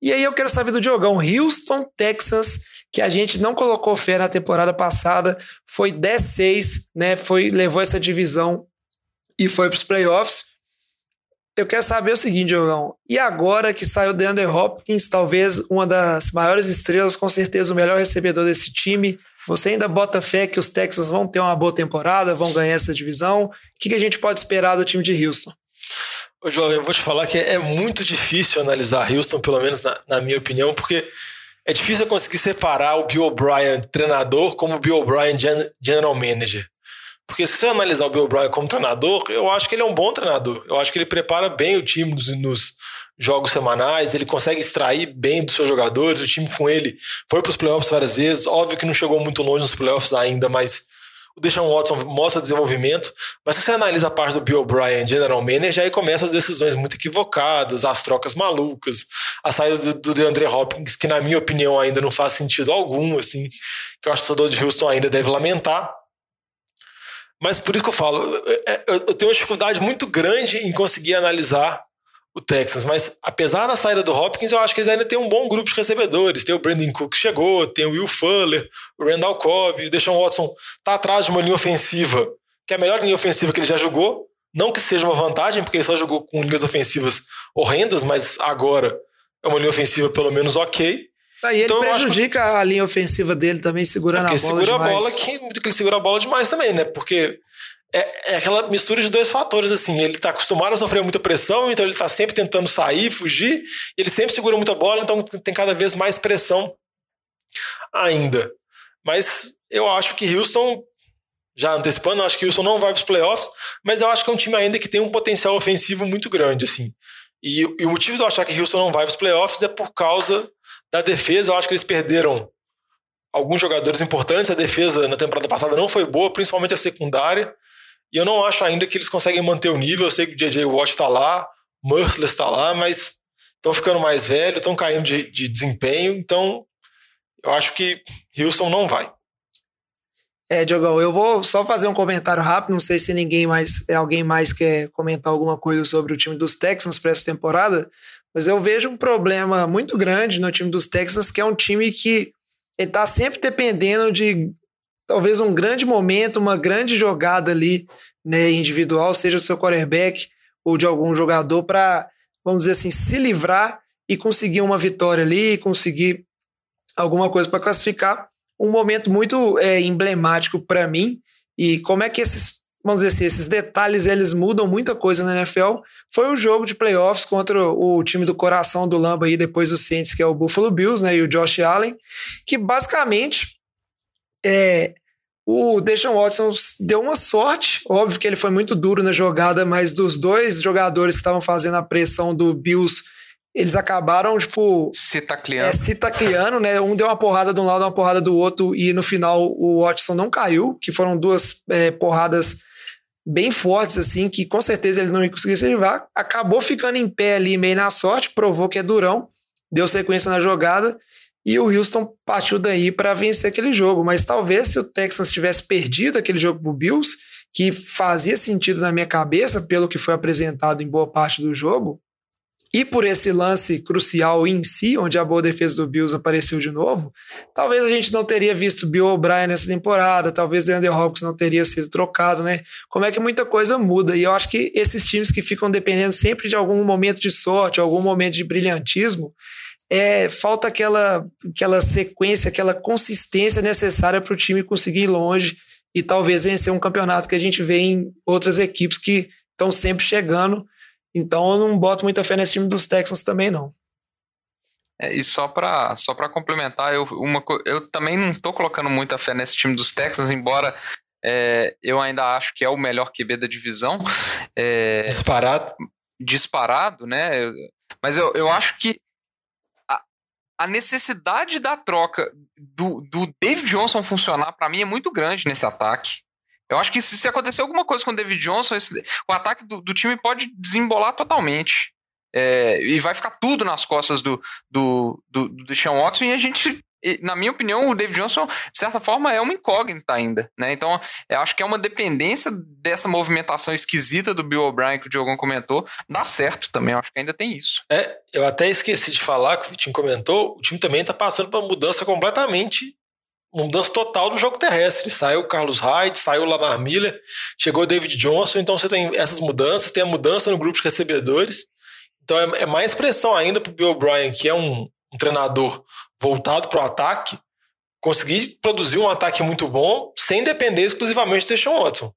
E aí eu quero saber do Diogão, Houston Texans que a gente não colocou fé na temporada passada, foi 10-6, né? Foi, levou essa divisão e foi para os playoffs. Eu quero saber o seguinte, Diogão. E agora que saiu DeAndre Hopkins, talvez uma das maiores estrelas, com certeza o melhor recebedor desse time. Você ainda bota fé que os Texans vão ter uma boa temporada, vão ganhar essa divisão? O que, que a gente pode esperar do time de Houston?
Ô, Jovem, eu vou te falar que é muito difícil analisar Houston, pelo menos na, na minha opinião, porque é difícil conseguir separar o Bill O'Brien treinador como o Bill O'Brien general manager. Porque se você analisar o Bill O'Brien como treinador, eu acho que ele é um bom treinador. Eu acho que ele prepara bem o time nos, nos jogos semanais, ele consegue extrair bem dos seus jogadores. O time com ele foi para os playoffs várias vezes. Óbvio que não chegou muito longe nos playoffs ainda, mas o Deshaun Watson mostra desenvolvimento, mas se você analisa a parte do Bill O'Brien, general manager, aí começa as decisões muito equivocadas, as trocas malucas, a saída do, do DeAndre Hopkins, que na minha opinião ainda não faz sentido algum, assim, que eu acho que o torcedor de Houston ainda deve lamentar. Mas por isso que eu falo, eu tenho uma dificuldade muito grande em conseguir analisar o Texas, mas apesar da saída do Hopkins, eu acho que eles ainda têm um bom grupo de recebedores. Tem o Brandon Cook que chegou, tem o Will Fuller, o Randall Cobb, o Deshaun Watson tá atrás de uma linha ofensiva, que é a melhor linha ofensiva que ele já jogou. Não que seja uma vantagem, porque ele só jogou com linhas ofensivas horrendas, mas agora é uma linha ofensiva pelo menos ok.
Aí ele então, prejudica que... a linha ofensiva dele também, segurando a bola
segura
demais.
a bola que, que ele segura a bola demais também, né? Porque é, é, aquela mistura de dois fatores, assim. Ele está acostumado a sofrer muita pressão, então ele está sempre tentando sair, fugir, ele sempre segura muita bola, então tem cada vez mais pressão ainda. Mas eu acho que Houston, já antecipando, acho que Houston não vai para os playoffs, mas eu acho que é um time ainda que tem um potencial ofensivo muito grande, assim. E, e o motivo de eu achar que Houston não vai para os playoffs é por causa da defesa. Eu acho que eles perderam alguns jogadores importantes. A defesa na temporada passada não foi boa, principalmente a secundária. E eu não acho ainda que eles conseguem manter o nível. Eu sei que o J.J. Watt está lá, Merciless está lá, mas estão ficando mais velhos, estão caindo de, de desempenho. Então, eu acho que Houston não vai.
É, Diogão, eu vou só fazer um comentário rápido. Não sei se ninguém mais, é alguém mais quer comentar alguma coisa sobre o time dos Texans para essa temporada, mas eu vejo um problema muito grande no time dos Texans, que é um time que está sempre dependendo de talvez um grande momento, uma grande jogada ali né, individual, seja do seu quarterback. Ou de algum jogador para, vamos dizer assim, se livrar e conseguir uma vitória ali, conseguir alguma coisa para classificar. Um momento muito é, emblemático para mim. E como é que esses, vamos dizer assim, esses detalhes eles mudam muita coisa na NFL. Foi o jogo de playoffs contra o time do coração do Lamba aí, depois do Saints, que é o Buffalo Bills, né? E o Josh Allen, que basicamente é, o Deshaun Watson deu uma sorte, óbvio que ele foi muito duro na jogada, mas dos dois jogadores que estavam fazendo a pressão do Bills, eles acabaram, tipo.
Se tacleando.
É, se tacleando, né? Um deu uma porrada de um lado, uma porrada do outro, e no final o Watson não caiu, que foram duas é, porradas bem fortes, assim, que com certeza ele não ia conseguir se livrar. Acabou ficando em pé ali, meio na sorte, provou que é durão, deu sequência na jogada e o Houston partiu daí para vencer aquele jogo. Mas talvez se o Texans tivesse perdido aquele jogo para o Bills, que fazia sentido na minha cabeça, pelo que foi apresentado em boa parte do jogo, e por esse lance crucial em si, onde a boa defesa do Bills apareceu de novo, talvez a gente não teria visto Bill O'Brien nessa temporada, talvez DeAndre Hopkins não teria sido trocado, né? Como é que muita coisa muda. E eu acho que esses times que ficam dependendo sempre de algum momento de sorte, algum momento de brilhantismo, é, falta aquela, aquela sequência, aquela consistência necessária para o time conseguir ir longe e talvez vencer um campeonato que a gente vê em outras equipes que estão sempre chegando. Então eu não boto muita fé nesse time dos Texans também, não.
É, e só para só complementar, eu, uma, eu também não estou colocando muita fé nesse time dos Texans, embora é, eu ainda acho que é o melhor QB da divisão. É,
disparado.
Disparado, né? Mas eu, eu acho que a necessidade da troca do, do David Johnson funcionar, para mim, é muito grande nesse ataque. Eu acho que se, se acontecer alguma coisa com o David Johnson, esse, o ataque do, do, time pode desembolar totalmente. É, e vai ficar tudo nas costas do, do, do, do Sean Watson e a gente na minha opinião, o David Johnson, de certa forma, é uma incógnita ainda, né? Então, eu acho que é uma dependência dessa movimentação esquisita do Bill O'Brien que o Diogão comentou, dá certo também, eu acho que ainda tem isso.
É, eu até esqueci de falar que o time comentou, o time também está passando por uma mudança completamente, uma mudança total do jogo terrestre. Saiu o Carlos Hyde, saiu o Lamar Miller, chegou o David Johnson, então você tem essas mudanças, tem a mudança no grupo de recebedores, então é, é mais pressão ainda para o Bill O'Brien, que é um, um treinador voltado para o ataque, conseguir produzir um ataque muito bom sem depender exclusivamente do Deshaun Watson.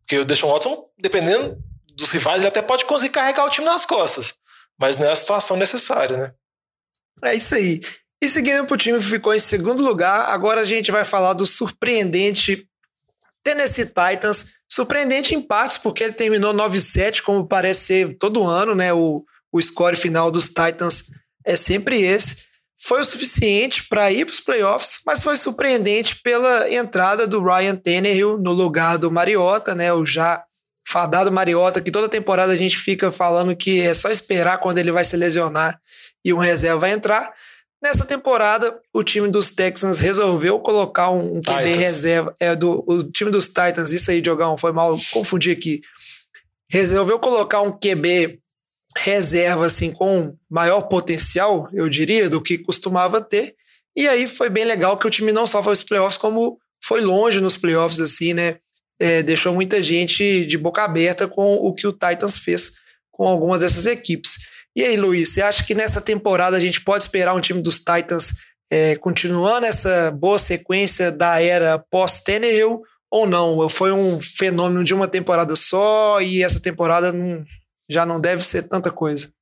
Porque o Deshaun Watson, dependendo dos rivais, ele até pode conseguir carregar o time nas costas, mas não é a situação necessária, né?
É isso aí. E seguindo para o time que ficou em segundo lugar, agora a gente vai falar do surpreendente Tennessee Titans. Surpreendente em partes, porque ele terminou 9-7, como parece ser todo ano, né? O, o score final dos Titans é sempre esse foi o suficiente para ir para os playoffs, mas foi surpreendente pela entrada do Ryan Tannehill no lugar do Mariota, né? O já fadado Mariota, que toda temporada a gente fica falando que é só esperar quando ele vai se lesionar e um reserva vai entrar. Nessa temporada, o time dos Texans resolveu colocar um, um QB reserva. É, do, o time dos Titans, isso aí, Diogão, foi mal, confundi aqui. Resolveu colocar um QB reserva assim com maior potencial, eu diria, do que costumava ter. E aí foi bem legal que o time não só foi aos playoffs, como foi longe nos playoffs, assim, né? É, deixou muita gente de boca aberta com o que o Titans fez com algumas dessas equipes. E aí, Luiz, você acha que nessa temporada a gente pode esperar um time dos Titans é, continuando essa boa sequência da era pós-Tannehill ou não? Foi um fenômeno de uma temporada só e essa temporada não, já não deve ser tanta coisa.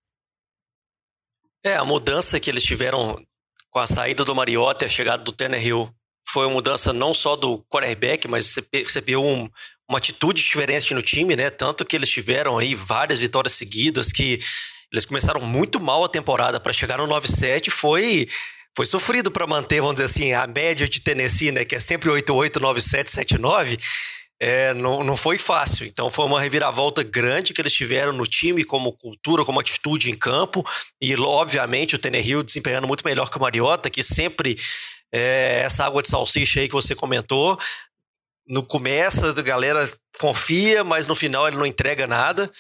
É, a mudança que eles tiveram com a saída do Mariota e a chegada do Tannehill foi uma mudança não só do quarterback, mas você percebeu um, uma atitude diferente no time, né? Tanto que eles tiveram aí várias vitórias seguidas, que eles começaram muito mal a temporada para chegar no 9-7, foi foi sofrido para manter, vamos dizer assim, a média de Tennessee, né, que é sempre 8-8, 9-7, 7-9 é, não, não foi fácil. Então foi uma reviravolta grande que eles tiveram no time, como cultura, como atitude em campo. E, obviamente, o Tenerhill desempenhando muito melhor que o Mariota, que sempre é, essa água de salsicha aí que você comentou. No começo, a galera confia, mas no final ele não entrega nada.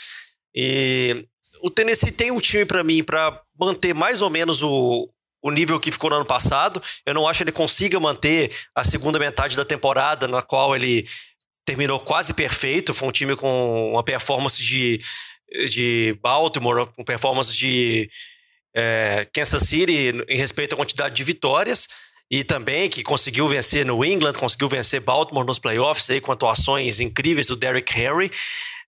E o Tennessee tem um time para mim para manter mais ou menos o, o nível que ficou no ano passado. Eu não acho que ele consiga manter a segunda metade da temporada, na qual ele terminou quase perfeito. Foi um time com uma performance de de Baltimore, com performance de é, Kansas City em respeito à quantidade de vitórias e também que conseguiu vencer no England, conseguiu vencer Baltimore nos playoffs aí com atuações incríveis do Derrick Henry.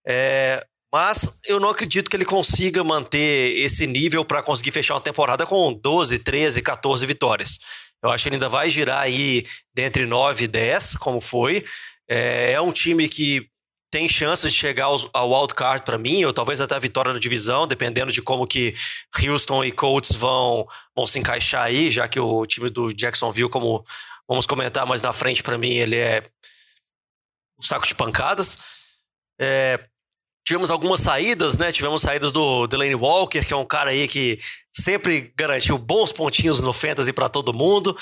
É, mas eu não acredito que ele consiga manter esse nível para conseguir fechar uma temporada com 12, 13, 14 vitórias. Eu acho que ele ainda vai girar aí dentre 9 e 10, como foi. É, é um time que tem chances de chegar ao wildcard para mim, ou talvez até a vitória na divisão, dependendo de como que Houston e Colts vão, vão se encaixar aí, já que o time do Jacksonville, como vamos comentar mais na frente, para mim, ele é um saco de pancadas. É, tivemos algumas saídas, né? Tivemos saídas do Delaney Walker, que é um cara aí que sempre garantiu bons pontinhos no Fantasy para todo mundo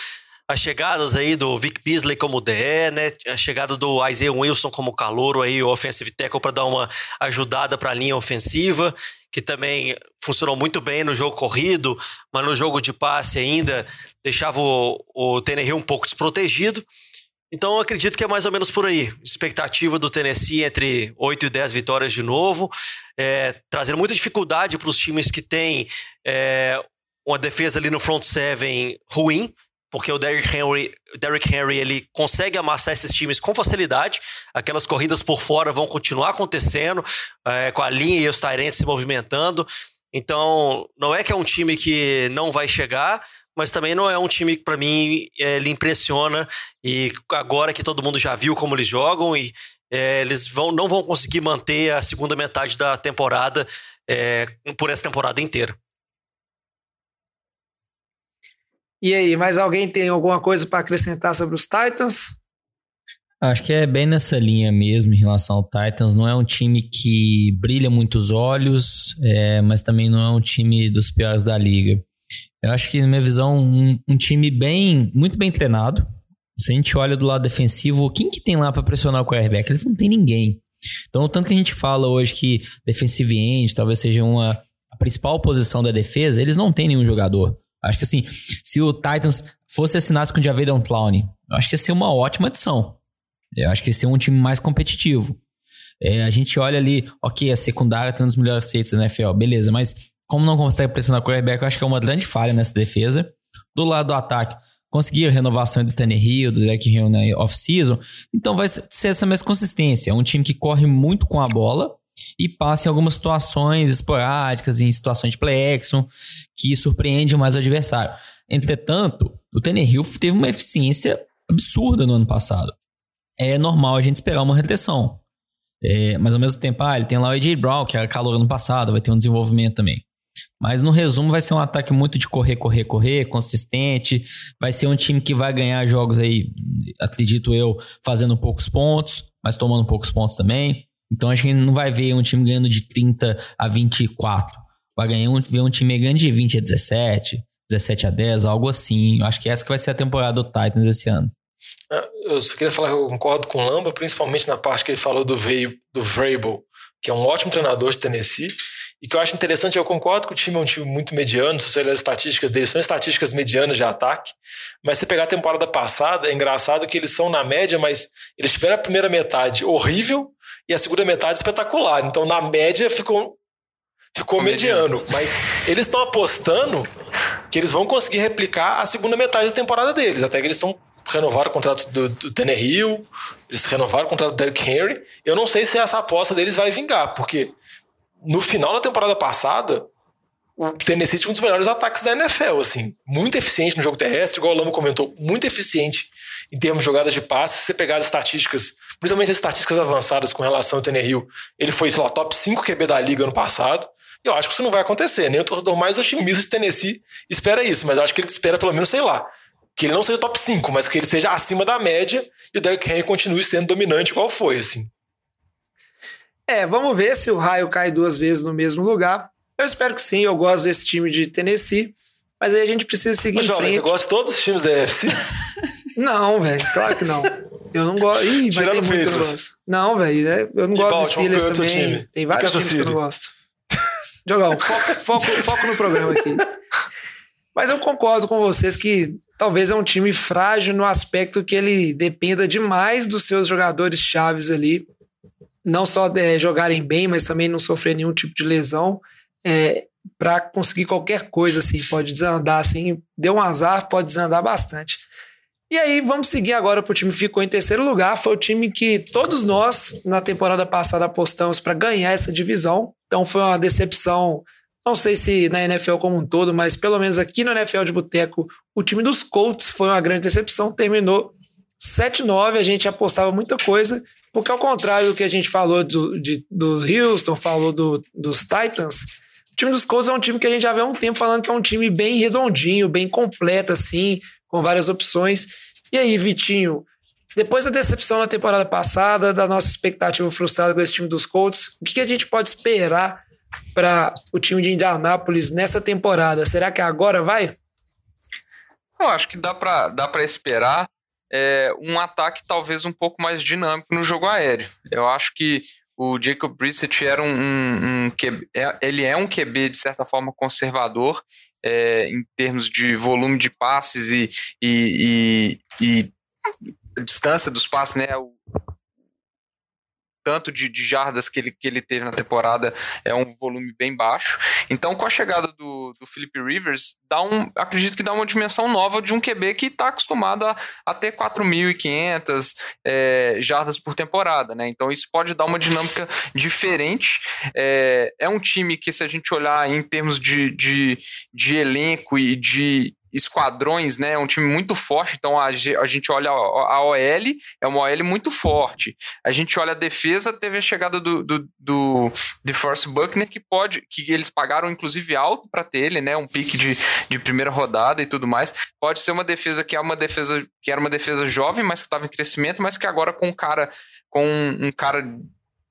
as chegadas aí do Vic Beasley como DE, né? A chegada do Isaiah Wilson como calouro aí, o offensive tackle para dar uma ajudada para a linha ofensiva, que também funcionou muito bem no jogo corrido, mas no jogo de passe ainda deixava o, o Tennessee um pouco desprotegido. Então acredito que é mais ou menos por aí. Expectativa do Tennessee entre 8 e 10 vitórias de novo, é, trazendo muita dificuldade para os times que têm é, uma defesa ali no front seven ruim, porque o Derrick Henry, Derrick Henry ele consegue amassar esses times com facilidade. Aquelas corridas por fora vão continuar acontecendo, é, com a linha e os Tyrants se movimentando. Então, não é que é um time que não vai chegar, mas também não é um time que, para mim, é, ele impressiona. E agora que todo mundo já viu como eles jogam, e é, eles vão, não vão conseguir manter a segunda metade da temporada por essa temporada inteira.
E aí, mais alguém tem alguma coisa para acrescentar sobre os Titans?
Acho que é bem nessa linha mesmo em relação ao Titans. Não é um time que brilha muitos olhos, é, mas também não é um time dos piores da liga. Eu acho que, na minha visão, um, um time bem, muito bem treinado. Se a gente olha do lado defensivo, quem que tem lá para pressionar o quarterback? Eles não tem ninguém. Então, o tanto que a gente fala hoje que defensive end talvez seja uma a principal posição da defesa, eles não têm nenhum jogador. Acho que assim, se o Titans fosse assinasse com o Javedon Clowney, eu acho que ia ser uma ótima adição. Eu acho que ia ser um time mais competitivo. É, a gente olha ali, ok, a secundária tem um dos melhores safeties da NFL, beleza, mas como não consegue pressionar o quarterback, eu acho que é uma grande falha nessa defesa. Do lado do ataque, conseguir a renovação do Tannehill, do Derek Hill na off-season, então vai ser essa mesma consistência. É um time que corre muito com a bola, e passa em algumas situações esporádicas, em situações de play que surpreende mais o adversário. Entretanto, o Tannehill teve uma eficiência absurda no ano passado. É normal a gente esperar uma retenção. É, mas ao mesmo tempo, ah, ele tem lá o AJ Brown, que era calor ano passado, vai ter um desenvolvimento também. Mas no resumo vai ser um ataque muito de correr, correr, correr, consistente. Vai ser um time que vai ganhar jogos aí, acredito eu, fazendo poucos pontos, mas tomando poucos pontos também. Então acho que não vai ver um time ganhando de 30 a 24. Vai ganhar um, ver um time ganhando de 20 a 17, 17 a 10, algo assim. Eu acho que essa que vai ser a temporada do Titans esse ano.
É, eu só queria falar que eu concordo com o Lamba, principalmente na parte que ele falou do, Veio, do Vrabel, que é um ótimo treinador de Tennessee. E que eu acho interessante, eu concordo que o time é um time muito mediano, se você olhar as estatísticas deles, são estatísticas medianas de ataque. Mas se pegar a temporada passada, é engraçado que eles são na média, mas eles tiveram a primeira metade horrível e a segunda metade espetacular. Então, na média, ficou, ficou mediano. Mas eles estão apostando que eles vão conseguir replicar a segunda metade da temporada deles. Até que eles estão renovaram o contrato do, do Tannehill, eles renovaram o contrato do Derrick Henry. Eu não sei se essa aposta deles vai vingar, porque no final da temporada passada, o Tennessee tinha um dos melhores ataques da NFL, assim, muito eficiente no jogo terrestre, igual o Lamo comentou, muito eficiente em termos de jogadas de passe. Se você pegar as estatísticas principalmente as estatísticas avançadas com relação ao Tannehill, ele foi, sei lá, top 5 QB da liga ano passado. E eu acho que isso não vai acontecer. Nem o torcedor mais otimista de Tennessee espera isso, mas eu acho que ele espera pelo menos, sei lá, que ele não seja top 5, mas que ele seja acima da média e o Derrick Henry continue sendo dominante igual foi, assim.
É, vamos ver se o raio cai duas vezes no mesmo lugar. Eu espero que sim, eu gosto desse time de Tennessee. Mas aí a gente precisa seguir Mas, em frente.
Você gosta de todos os times da UFC?
não, velho, claro que não. Eu não gosto. Ih, vai ter muito que eu não gosto. Não, velho, né? eu não e gosto Baltimore, Steelers também. Time. Tem vários times City. que eu não gosto. Jogão, foco, foco, foco no programa aqui. Mas eu concordo com vocês que talvez é um time frágil no aspecto que ele dependa demais dos seus jogadores chaves ali não só é, jogarem bem, mas também não sofrer nenhum tipo de lesão. É, para conseguir qualquer coisa, assim, pode desandar, assim, deu um azar, pode desandar bastante. E aí, vamos seguir agora para o time que ficou em terceiro lugar. Foi o time que todos nós, na temporada passada, apostamos para ganhar essa divisão. Então, foi uma decepção, não sei se na NFL como um todo, mas pelo menos aqui no NFL de Boteco, o time dos Colts foi uma grande decepção. Terminou 7-9. A gente apostava muita coisa, porque ao contrário do que a gente falou do, de, do Houston, falou do, dos Titans time dos Colts é um time que a gente já vê há um tempo falando que é um time bem redondinho, bem completo, assim, com várias opções. E aí, Vitinho, depois da decepção na temporada passada, da nossa expectativa frustrada com esse time dos Colts, o que, a gente pode esperar para o time de Indianápolis nessa temporada? Será que agora vai?
Eu acho que dá para dá esperar é, um ataque talvez um pouco mais dinâmico no jogo aéreo. Eu acho que o Jacob Brissett era um, um, um é, ele é um QB de certa forma conservador é, em termos de volume de passes e, e, e, e distância dos passes, né? O, tanto de, de, jardas que ele, que ele teve na temporada é um volume bem baixo. Então, com a chegada do, do Philip Rivers, dá um, acredito que dá uma dimensão nova de um QB que está acostumado a, a ter 4.500 é, jardas por temporada. Né? Então, isso pode dar uma dinâmica diferente. É, é um time que, se a gente olhar em termos de, de, de elenco e de esquadrões, né? É um time muito forte, então a, a gente olha a OL, é uma OL muito forte. A gente olha a defesa, teve a chegada do, do, do Force Buckner, que pode, que eles pagaram inclusive alto para ter ele, né? Um pique de, de primeira rodada e tudo mais. Pode ser uma defesa que é uma defesa que era uma defesa jovem, mas que estava em crescimento, mas que agora com um cara com um cara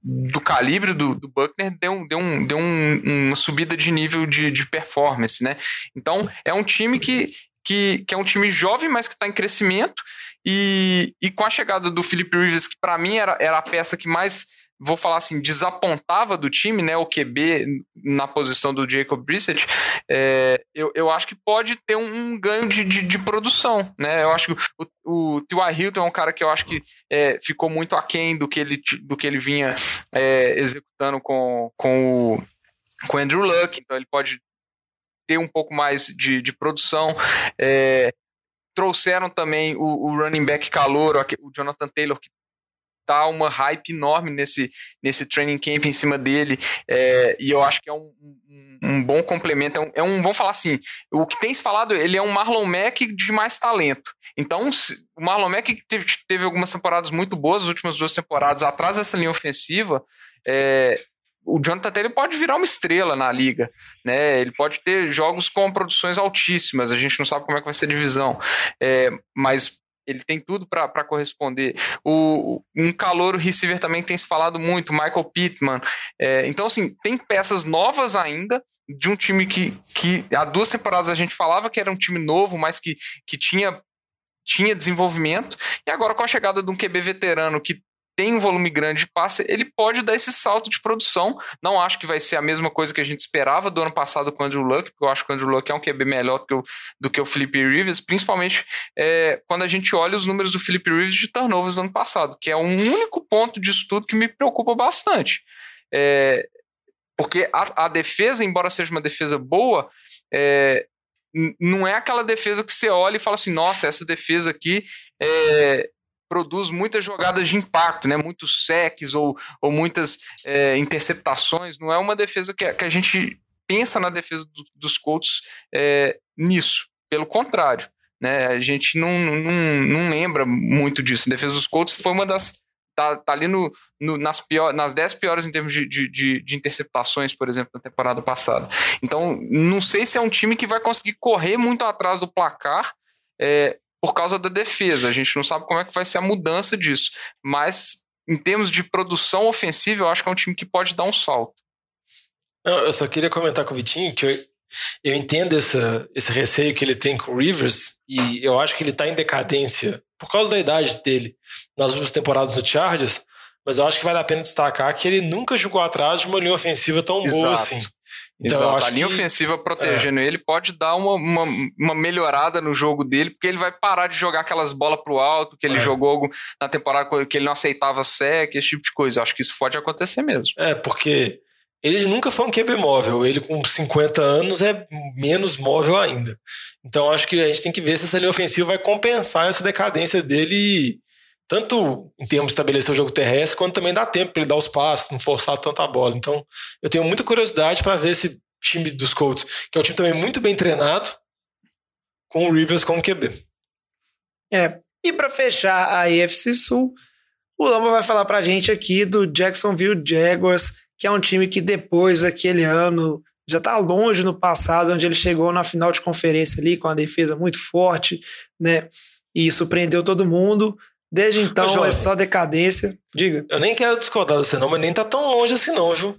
do calibre do, do Buckner deu, deu, um, deu um, uma subida de nível de, de performance, né? Então é um time que, que, que é um time jovem, mas que está em crescimento. E, e com a chegada do Felipe Rivers, que para mim era, era a peça que mais vou falar assim, desapontava do time, né? O QB na posição do Jacob Brissett, é, eu, eu acho que pode ter um, um ganho de, de, de, produção, né? Eu acho que o, o T.Y. Hilton é um cara que eu acho que é, ficou muito aquém do que ele, do que ele vinha é, executando com, com o com Andrew Luck, então ele pode ter um pouco mais de, de produção. É, trouxeram também o, o, running back calor, o Jonathan Taylor, que tá uma hype enorme nesse, nesse training camp em cima dele, é, e eu acho que é um, um, um bom complemento, é um, é um, vamos falar assim, o que tem se falado, ele é um Marlon Mack de mais talento, então o Marlon Mack teve, teve algumas temporadas muito boas, as últimas duas temporadas atrás dessa linha ofensiva, é, o Jonathan Taylor pode virar uma estrela na liga, né? Ele pode ter jogos com produções altíssimas. A gente não sabe como é que vai ser a divisão, é, mas ele tem tudo para corresponder. O, um calor receiver também tem se falado muito, Michael Pittman. É, então, assim, tem peças novas ainda de um time que, que há duas temporadas a gente falava que era um time novo, mas que, que tinha, tinha desenvolvimento. E agora, com a chegada de um QB veterano que tem um volume grande de passe, ele pode dar esse salto de produção. Não acho que vai ser a mesma coisa que a gente esperava do ano passado com o Andrew Luck, porque eu acho que o Andrew Luck é um QB melhor do que o, do que o Felipe Rivers, principalmente é, quando a gente olha os números do Felipe Rivers de turnovers do ano passado, que é um único ponto de estudo que me preocupa bastante. É, porque a, a, defesa, embora seja uma defesa boa, é, não é aquela defesa que você olha e fala assim, nossa, essa defesa aqui é, produz muitas jogadas de impacto, né? muitos secs ou, ou muitas é, interceptações. Não é uma defesa que, que a gente pensa na defesa do, dos Colts é, nisso. Pelo contrário, né? a gente não, não, não lembra muito disso. A defesa dos Colts foi uma das. Tá, tá ali no, no, nas, pior, nas 10 piores em termos de, de, de, interceptações, por exemplo, na temporada passada. Então, não sei se é um time que vai conseguir correr muito atrás do placar, é, por causa da defesa. A gente não sabe como é que vai ser a mudança disso. Mas, em termos de produção ofensiva, eu acho que é um time que pode dar um salto.
Não, eu só queria comentar com o Vitinho que eu, eu entendo essa, esse receio que ele tem com o Rivers e eu acho que ele está em decadência por causa da idade dele nas últimas temporadas do Chargers, mas eu acho que vale a pena destacar que ele nunca jogou atrás de uma linha ofensiva tão Exato. boa assim. Então,
Exato. A linha
que-
ofensiva protegendo ele pode dar uma, uma, uma melhorada no jogo dele, porque ele vai parar de jogar aquelas bolas pro alto que ele
É.
jogou na temporada que ele não aceitava sec, esse tipo de coisa. Eu acho que isso pode acontecer mesmo.
É, porque ele nunca foi um QB móvel. Ele com 50 anos é menos móvel ainda. Então acho que a gente tem que ver se essa linha ofensiva vai compensar essa decadência dele, tanto em termos de estabelecer o jogo terrestre, quanto também dar tempo para ele dar os passos, não forçar tanta bola. Então eu tenho muita curiosidade para ver esse time dos Colts, que é um time também muito bem treinado, com o Rivers como QB.
É. E para fechar a AFC Sul, o Lamba vai falar pra gente aqui do Jacksonville Jaguars, que é um time que depois daquele ano já tá longe no passado, onde ele chegou na final de conferência ali com a defesa muito forte, né? E surpreendeu todo mundo. Desde então é só decadência. Diga.
Eu nem quero discordar você não, mas nem tá tão longe assim não, viu?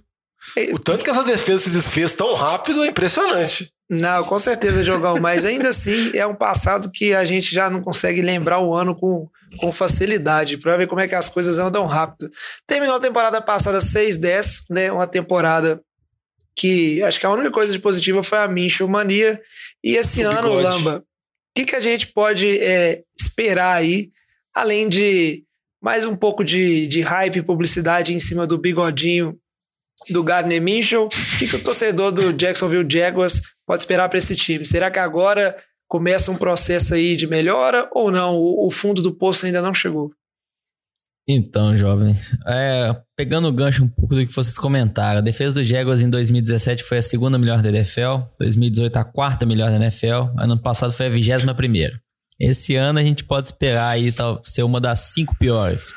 É.
O tanto que essa defesa se desfez tão rápido é impressionante.
Não, com certeza, Jogão, mas ainda assim é um passado que a gente já não consegue lembrar o ano com, com facilidade, para ver como é que as coisas andam rápido. Terminou a temporada passada 6-10, né? Uma temporada que acho que a única coisa de positiva foi a Mincho Mania. E esse
O
ano,
bigode.
Lamba, o que, que a gente pode é, esperar aí, além de mais um pouco de, de hype e publicidade em cima do bigodinho do Gardner Minshew? O que, que o torcedor do Jacksonville Jaguars pode esperar para esse time? Será que agora começa um processo aí de melhora ou não? O, o fundo do poço ainda não chegou.
Então, jovem, é, pegando o gancho um pouco do que vocês comentaram, a defesa do Jaguars em 2017 foi a segunda melhor da NFL, 2018 a quarta melhor da NFL, ano passado foi a vigésima primeira. Esse ano a gente pode esperar aí tal, ser uma das cinco piores.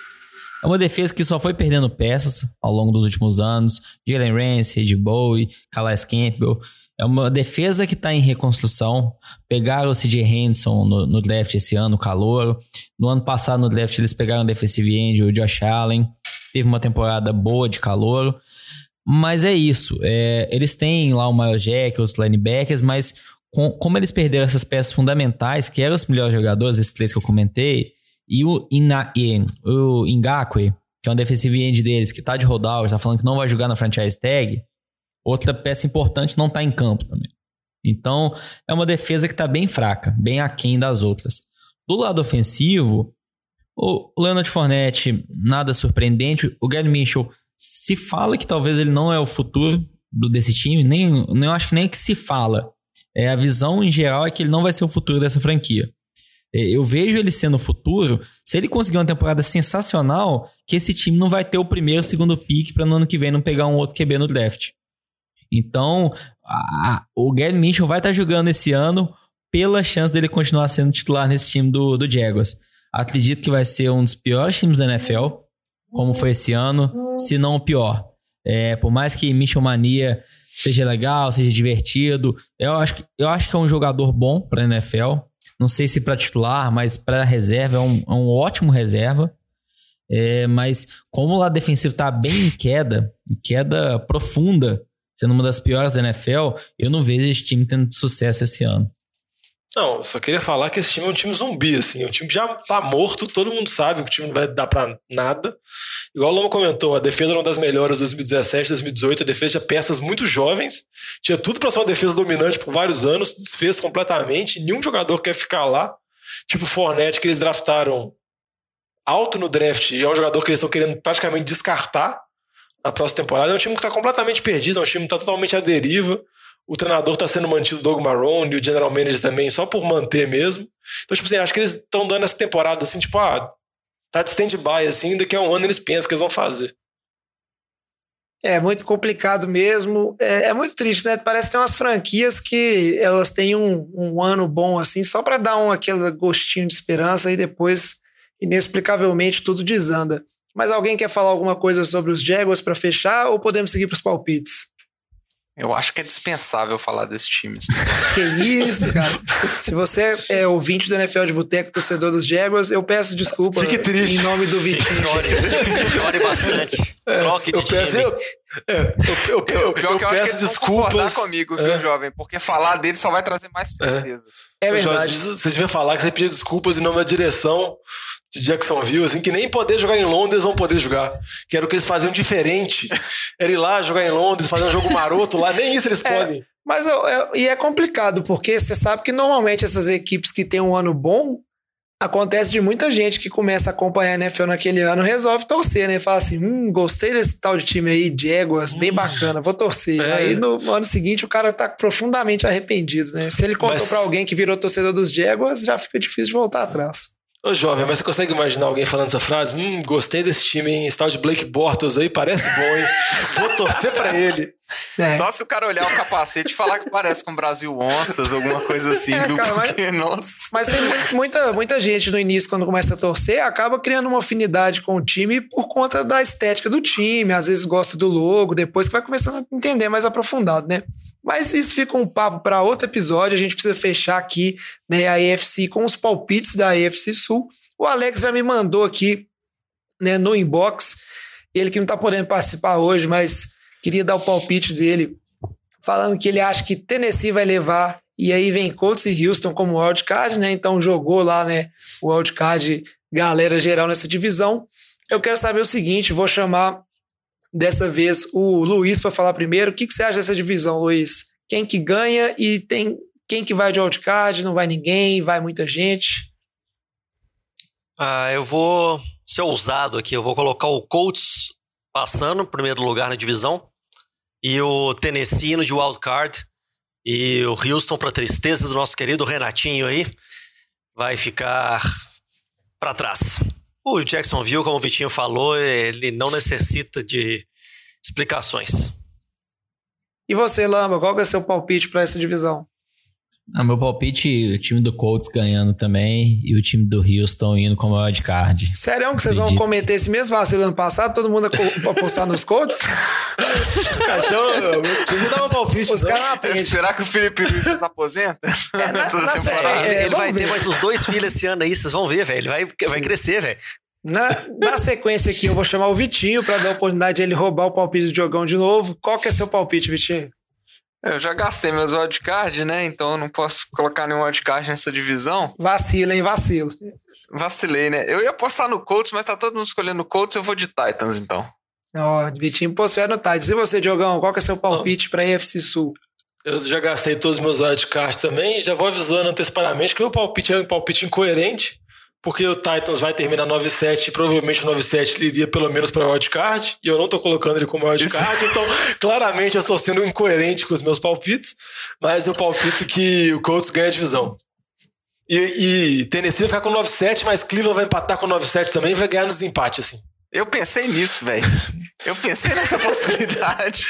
É uma defesa que só foi perdendo peças ao longo dos últimos anos. Jalen Ramsey, Red Bowie, Calais Campbell. É uma defesa que está em reconstrução. Pegaram o CJ Henderson no, no draft esse ano, o calouro. No ano passado, no draft, eles pegaram o defensive end, o Josh Allen. Teve uma temporada boa de calouro. Mas é isso. É, eles têm lá o Miles Jack, os linebackers, mas com- como eles perderam essas peças fundamentais, que eram os melhores jogadores, esses três que eu comentei, e o, Ina, e, o Ngakwe, que é um defensive end deles, que tá de holdout, tá falando que não vai jogar na franchise tag, outra peça importante não tá em campo também. Então, é uma defesa que tá bem fraca, bem aquém das outras. Do lado ofensivo, o Leonard Fournette, nada surpreendente. O Gary Mitchell, se fala que talvez ele não é o futuro desse time, nem, nem eu acho que nem é que se fala. É, a visão em geral é que ele não vai ser o futuro dessa franquia. É, Eu vejo ele sendo o futuro. Se ele conseguir uma temporada sensacional, que esse time não vai ter o primeiro segundo pick para no ano que vem não pegar um outro QB no draft. Então, a- o Gary Mitchell vai estar jogando esse ano pela chance dele continuar sendo titular nesse time do, do Jaguars. Acredito que vai ser um dos piores times da NFL, como foi esse ano, se não o pior. É, por mais que Mitchell Mania seja legal, seja divertido, eu acho, que- eu acho que é um jogador bom para NFL. Não sei se para titular, mas para reserva é um, é um ótimo reserva. É, mas como o lado defensivo tá bem em queda, em queda profunda, sendo uma das piores da NFL, eu não vejo esse time tendo sucesso esse ano.
Não, só queria falar que esse time é um time zumbi, assim. É um time que já tá morto, todo mundo sabe que o time não vai dar pra nada. Igual o Loma comentou, a defesa era uma das melhores de 2017, 2018. A defesa tinha peças muito jovens. Tinha tudo pra ser uma defesa dominante por vários anos. Desfez completamente. Nenhum jogador quer ficar lá. Tipo o Fournette, que eles draftaram alto no draft. E é um jogador que eles estão querendo praticamente descartar na próxima temporada. É um time que tá completamente perdido. É um time que tá totalmente à deriva. O treinador tá sendo mantido Doug Marrone e o general manager também, só por manter mesmo. Então, tipo assim, acho que eles estão dando essa temporada assim, tipo, ah, tá de stand-by, assim, daqui a um ano eles pensam que eles vão fazer.
É muito complicado mesmo. É, é muito triste, né? Parece que tem umas franquias que elas têm um, um ano bom assim, só para dar um aquele gostinho de esperança e depois, inexplicavelmente, tudo desanda. Mas alguém quer falar alguma coisa sobre os Jaguars para fechar ou podemos seguir para os palpites?
Eu acho que é dispensável falar desse time.
Que isso, cara. Se você é ouvinte do NFL de Boteco, torcedor dos Jaguars, eu peço desculpa
Fique triste.
em nome do Vitinho.
Chore, chore bastante. Troque de
Eu peço,
time.
eu, É, eu, eu, eu,
Pior
eu peço desculpas.
comigo, viu,
É.
jovem? Porque falar dele só vai trazer mais tristezas.
É
Jorge,
verdade.
Vocês deviam falar que você pediu desculpas em nome da direção de Jacksonville, assim, que nem poder jogar em Londres vão poder jogar. Que era o que eles faziam diferente. Era ir lá jogar em Londres, fazer um jogo maroto lá, nem isso eles podem.
Mas eu- eu- e é complicado, porque você sabe que normalmente essas equipes que têm um ano bom, acontece de muita gente que começa a acompanhar a NFL naquele ano, resolve torcer, né? Fala assim, hum, gostei desse tal de time aí, Jaguars, bem bacana, vou torcer.
É.
Aí no ano seguinte o cara tá profundamente arrependido, né? Se ele contou
Mas-
pra alguém que virou torcedor dos Jaguars, já fica difícil de voltar atrás.
Ô, jovem, mas você consegue imaginar alguém falando essa frase? Hum, gostei desse time, hein? Esse de Blake Bortles aí parece bom, hein? Vou torcer pra ele.
É.
Só se o cara olhar o capacete e falar que parece com Brasil Onças, alguma coisa assim,
É,
viu?
cara, mas-
Porque, nossa.
Mas tem mu- muita, muita gente no início, quando começa a torcer, acaba criando uma afinidade com o time por conta da estética do time, às vezes gosta do logo, depois que vai começando a entender mais aprofundado, né? Mas isso fica um papo para outro episódio, a gente precisa fechar aqui né, a AFC com os palpites da AFC Sul. O Alex já me mandou aqui né, no inbox, ele que não está podendo participar hoje, mas queria dar o palpite dele, falando que ele acha que Tennessee vai levar e aí vem Colts e Houston como wildcard, né? Então jogou lá, né? O wildcard, galera geral nessa divisão. Eu quero saber o seguinte: vou chamar dessa vez o Luiz para falar primeiro. O que, que você acha dessa divisão, Luiz? Quem que ganha e tem quem que vai de wildcard? Não vai ninguém? Vai muita gente?
Ah, eu vou ser ousado aqui. Eu vou colocar o Colts passando, em primeiro lugar na divisão. E o Tennessee no de wildcard. E o Houston, para tristeza do nosso querido Renatinho aí, vai ficar para trás. O Jacksonville, como o Vitinho falou, ele não necessita de explicações.
E você, Lamba, qual é o seu palpite para essa divisão?
Ah, meu palpite, o time do Colts ganhando também e o time do Houston indo como wildcard.
Sério que vocês vão cometer esse mesmo vacilo ano passado? Todo mundo apostar nos Colts?
Os caixão, não dá um palpite.
Os
não.
caras aprendem.
Será que o Felipe Rivers aposenta?
É, na-
Toda
na
temporada.
ele
é,
ele vai
vamos
ter
ver.
mais uns dois filhos esse ano aí, vocês vão ver, velho. Ele vai, vai crescer, velho.
Na, na sequência aqui, eu vou chamar o Vitinho para dar a oportunidade de ele roubar o palpite do Diogão de novo. Qual que é seu palpite, Vitinho?
Eu já gastei meus wildcard, né? Então eu não posso colocar nenhum wildcard nessa divisão.
Vacila, hein? Vacilo.
Vacilei, né? Eu ia apostar no Colts, mas tá todo mundo escolhendo Colts, eu vou de Titans, então.
Ó, Vitinho pôs fé no Titans. E você, Diogão, qual que é seu palpite para AFC Sul?
Eu já gastei todos os meus wildcards também. Já vou avisando antecipadamente que meu palpite é um palpite incoerente, porque o Titans vai terminar 9-7 e provavelmente o 9-7 ele iria pelo menos para wildcard, e eu não tô colocando ele como wildcard, então claramente eu estou sendo incoerente com os meus palpites, mas eu palpito que o Colts ganha a divisão. E, e Tennessee vai ficar com 9-7, mas Cleveland vai empatar com 9-7 também e vai ganhar nos empates, assim.
Eu pensei nisso, velho. Eu pensei nessa possibilidade.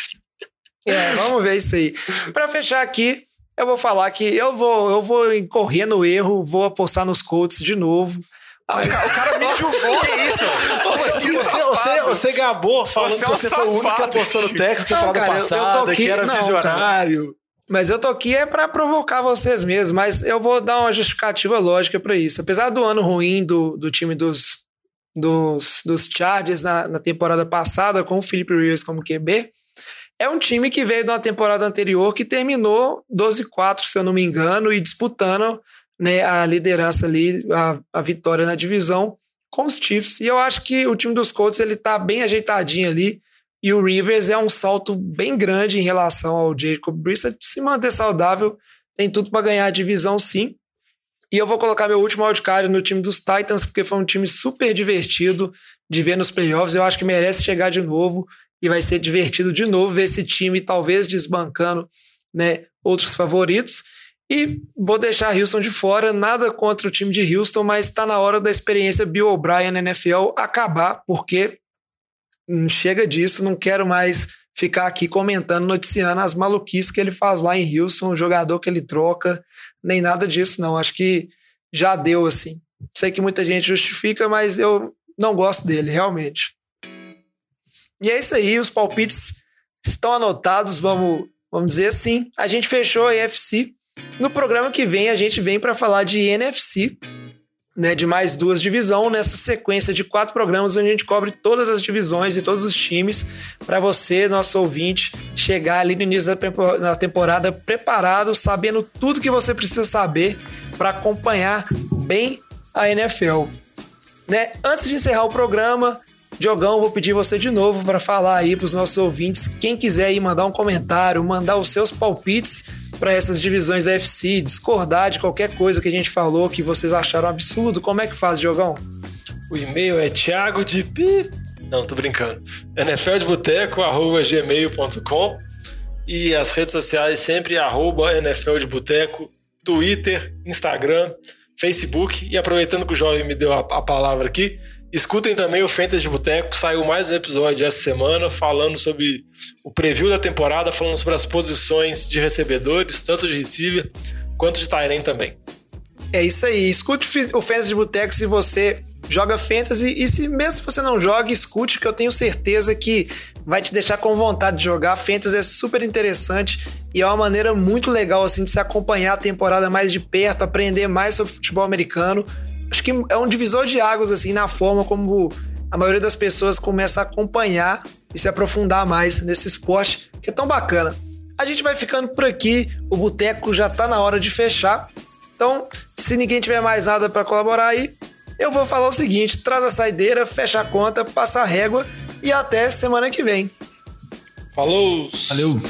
É, vamos ver isso aí. Para fechar aqui, eu vou falar que eu vou, eu vou incorrer no erro, vou apostar nos Colts de novo.
Ah, o, cara, o cara me julgou.
Que isso?
Você,
assim,
você,
safado?
você, você gabou falando
Você é
que
um
você foi o único que
safado,
apostou no. Texas temporada
cara, eu- eu tô
passada,
aqui-
que era
não,
visionário.
Mas eu tô aqui é para provocar vocês mesmos, mas eu vou dar uma justificativa lógica para isso. Apesar do ano ruim do, do time dos, dos, dos Chargers na, na temporada passada, com o Philip Rivers como QB, é um time que veio de uma temporada anterior que terminou 12-4, se eu não me engano, e disputando né, a liderança ali, a, a vitória na divisão com os Chiefs. E eu acho que o time dos Colts ele tá bem ajeitadinho ali. E o Rivers é um salto bem grande em relação ao Jacob Brissett. Se manter saudável, tem tudo para ganhar a divisão, sim. E eu vou colocar meu último wildcard no time dos Titans, porque foi um time super divertido de ver nos playoffs. Eu acho que merece chegar de novo e vai ser divertido de novo ver esse time talvez desbancando né, outros favoritos. E vou deixar Houston de fora, nada contra o time de Houston, mas está na hora da experiência Bill O'Brien na NFL acabar, porque hum, chega disso, não quero mais ficar aqui comentando, noticiando as maluquices que ele faz lá em Houston, o jogador que ele troca, nem nada disso, não. Acho que já deu assim. Sei que muita gente justifica, mas eu não gosto dele, realmente. E é isso aí, os palpites estão anotados, vamos, vamos dizer assim. A gente fechou a EFC. No programa que vem, a gente vem para falar de NFC. né, de mais duas divisões nessa sequência de quatro programas onde a gente cobre todas as divisões e todos os times para você, nosso ouvinte, chegar ali no início da temporada preparado, sabendo tudo que você precisa saber para acompanhar bem a NFL. Né? Antes de encerrar o programa, Diogão, vou pedir você de novo para falar aí para os nossos ouvintes. Quem quiser aí mandar um comentário, mandar os seus palpites para essas divisões da FC, discordar de qualquer coisa que a gente falou que vocês acharam absurdo, como é que faz, Diogão?
O e-mail é thiago de pi... Não, tô brincando. nfldeboteco.gmail.com e as redes sociais sempre arroba nfldeboteco, Twitter, Instagram, Facebook. E aproveitando que o jovem me deu a, a palavra aqui, Escutem também o Fantasy de Boteco, saiu mais um episódio essa semana falando sobre o preview da temporada, falando sobre as posições de recebedores, tanto de receiver quanto de Tyrene também.
É isso aí, escute o Fantasy de Boteco se você joga Fantasy e se mesmo se você não joga, escute que eu tenho certeza que vai te deixar com vontade de jogar. Fantasy é super interessante e é uma maneira muito legal assim de se acompanhar a temporada mais de perto, aprender mais sobre futebol americano acho que é um divisor de águas, assim, na forma como a maioria das pessoas começa a acompanhar e se aprofundar mais nesse esporte que é tão bacana. A gente vai ficando por aqui, o boteco já tá na hora de fechar. Então, se ninguém tiver mais nada para colaborar aí, eu vou falar o seguinte: traz a saideira, fecha a conta, passa a régua e até semana que vem.
Falou!
Valeu!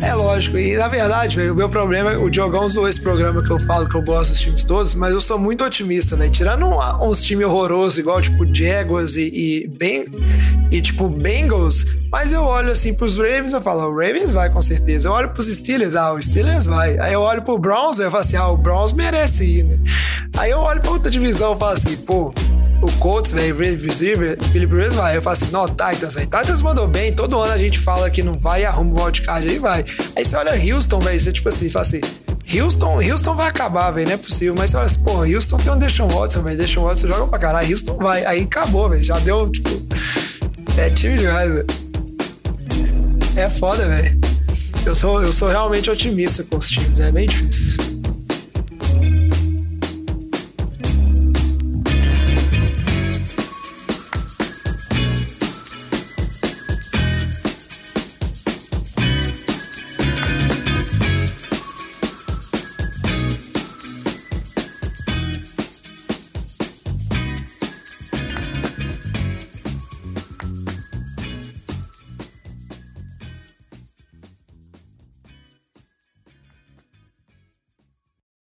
É lógico. E na verdade, véio, o meu problema, o Diogão usou esse programa que eu falo que eu gosto dos times todos, mas eu sou muito otimista, velho. Tirando uns times horrorosos, igual tipo Jaguars e, e, ben, e tipo Bengals, mas eu olho assim pros Ravens e falo, o Ravens vai com certeza. Eu olho pros Steelers, ah, o Steelers vai. Aí eu olho pro Browns, eu falo assim, ah, o Browns merece ir, né? Aí eu olho pra outra divisão e falo assim, pô, o Colts, velho, receiver, Philip Rivers vai. Eu falo assim, não, Titans, velho. Titans mandou bem, todo ano a gente fala que não vai arruma o wildcard, aí vai. Aí você olha Houston, velho, você tipo assim, fala assim, Houston, Houston vai acabar, velho, não é possível. Mas você olha assim, pô, Houston tem um Deshaun Watson, velho, Deshaun Watson joga pra caralho, Houston vai. Aí acabou, velho, já deu, tipo, é time demais, velho. É foda, velho. Eu sou, eu sou realmente otimista com os times, é bem difícil.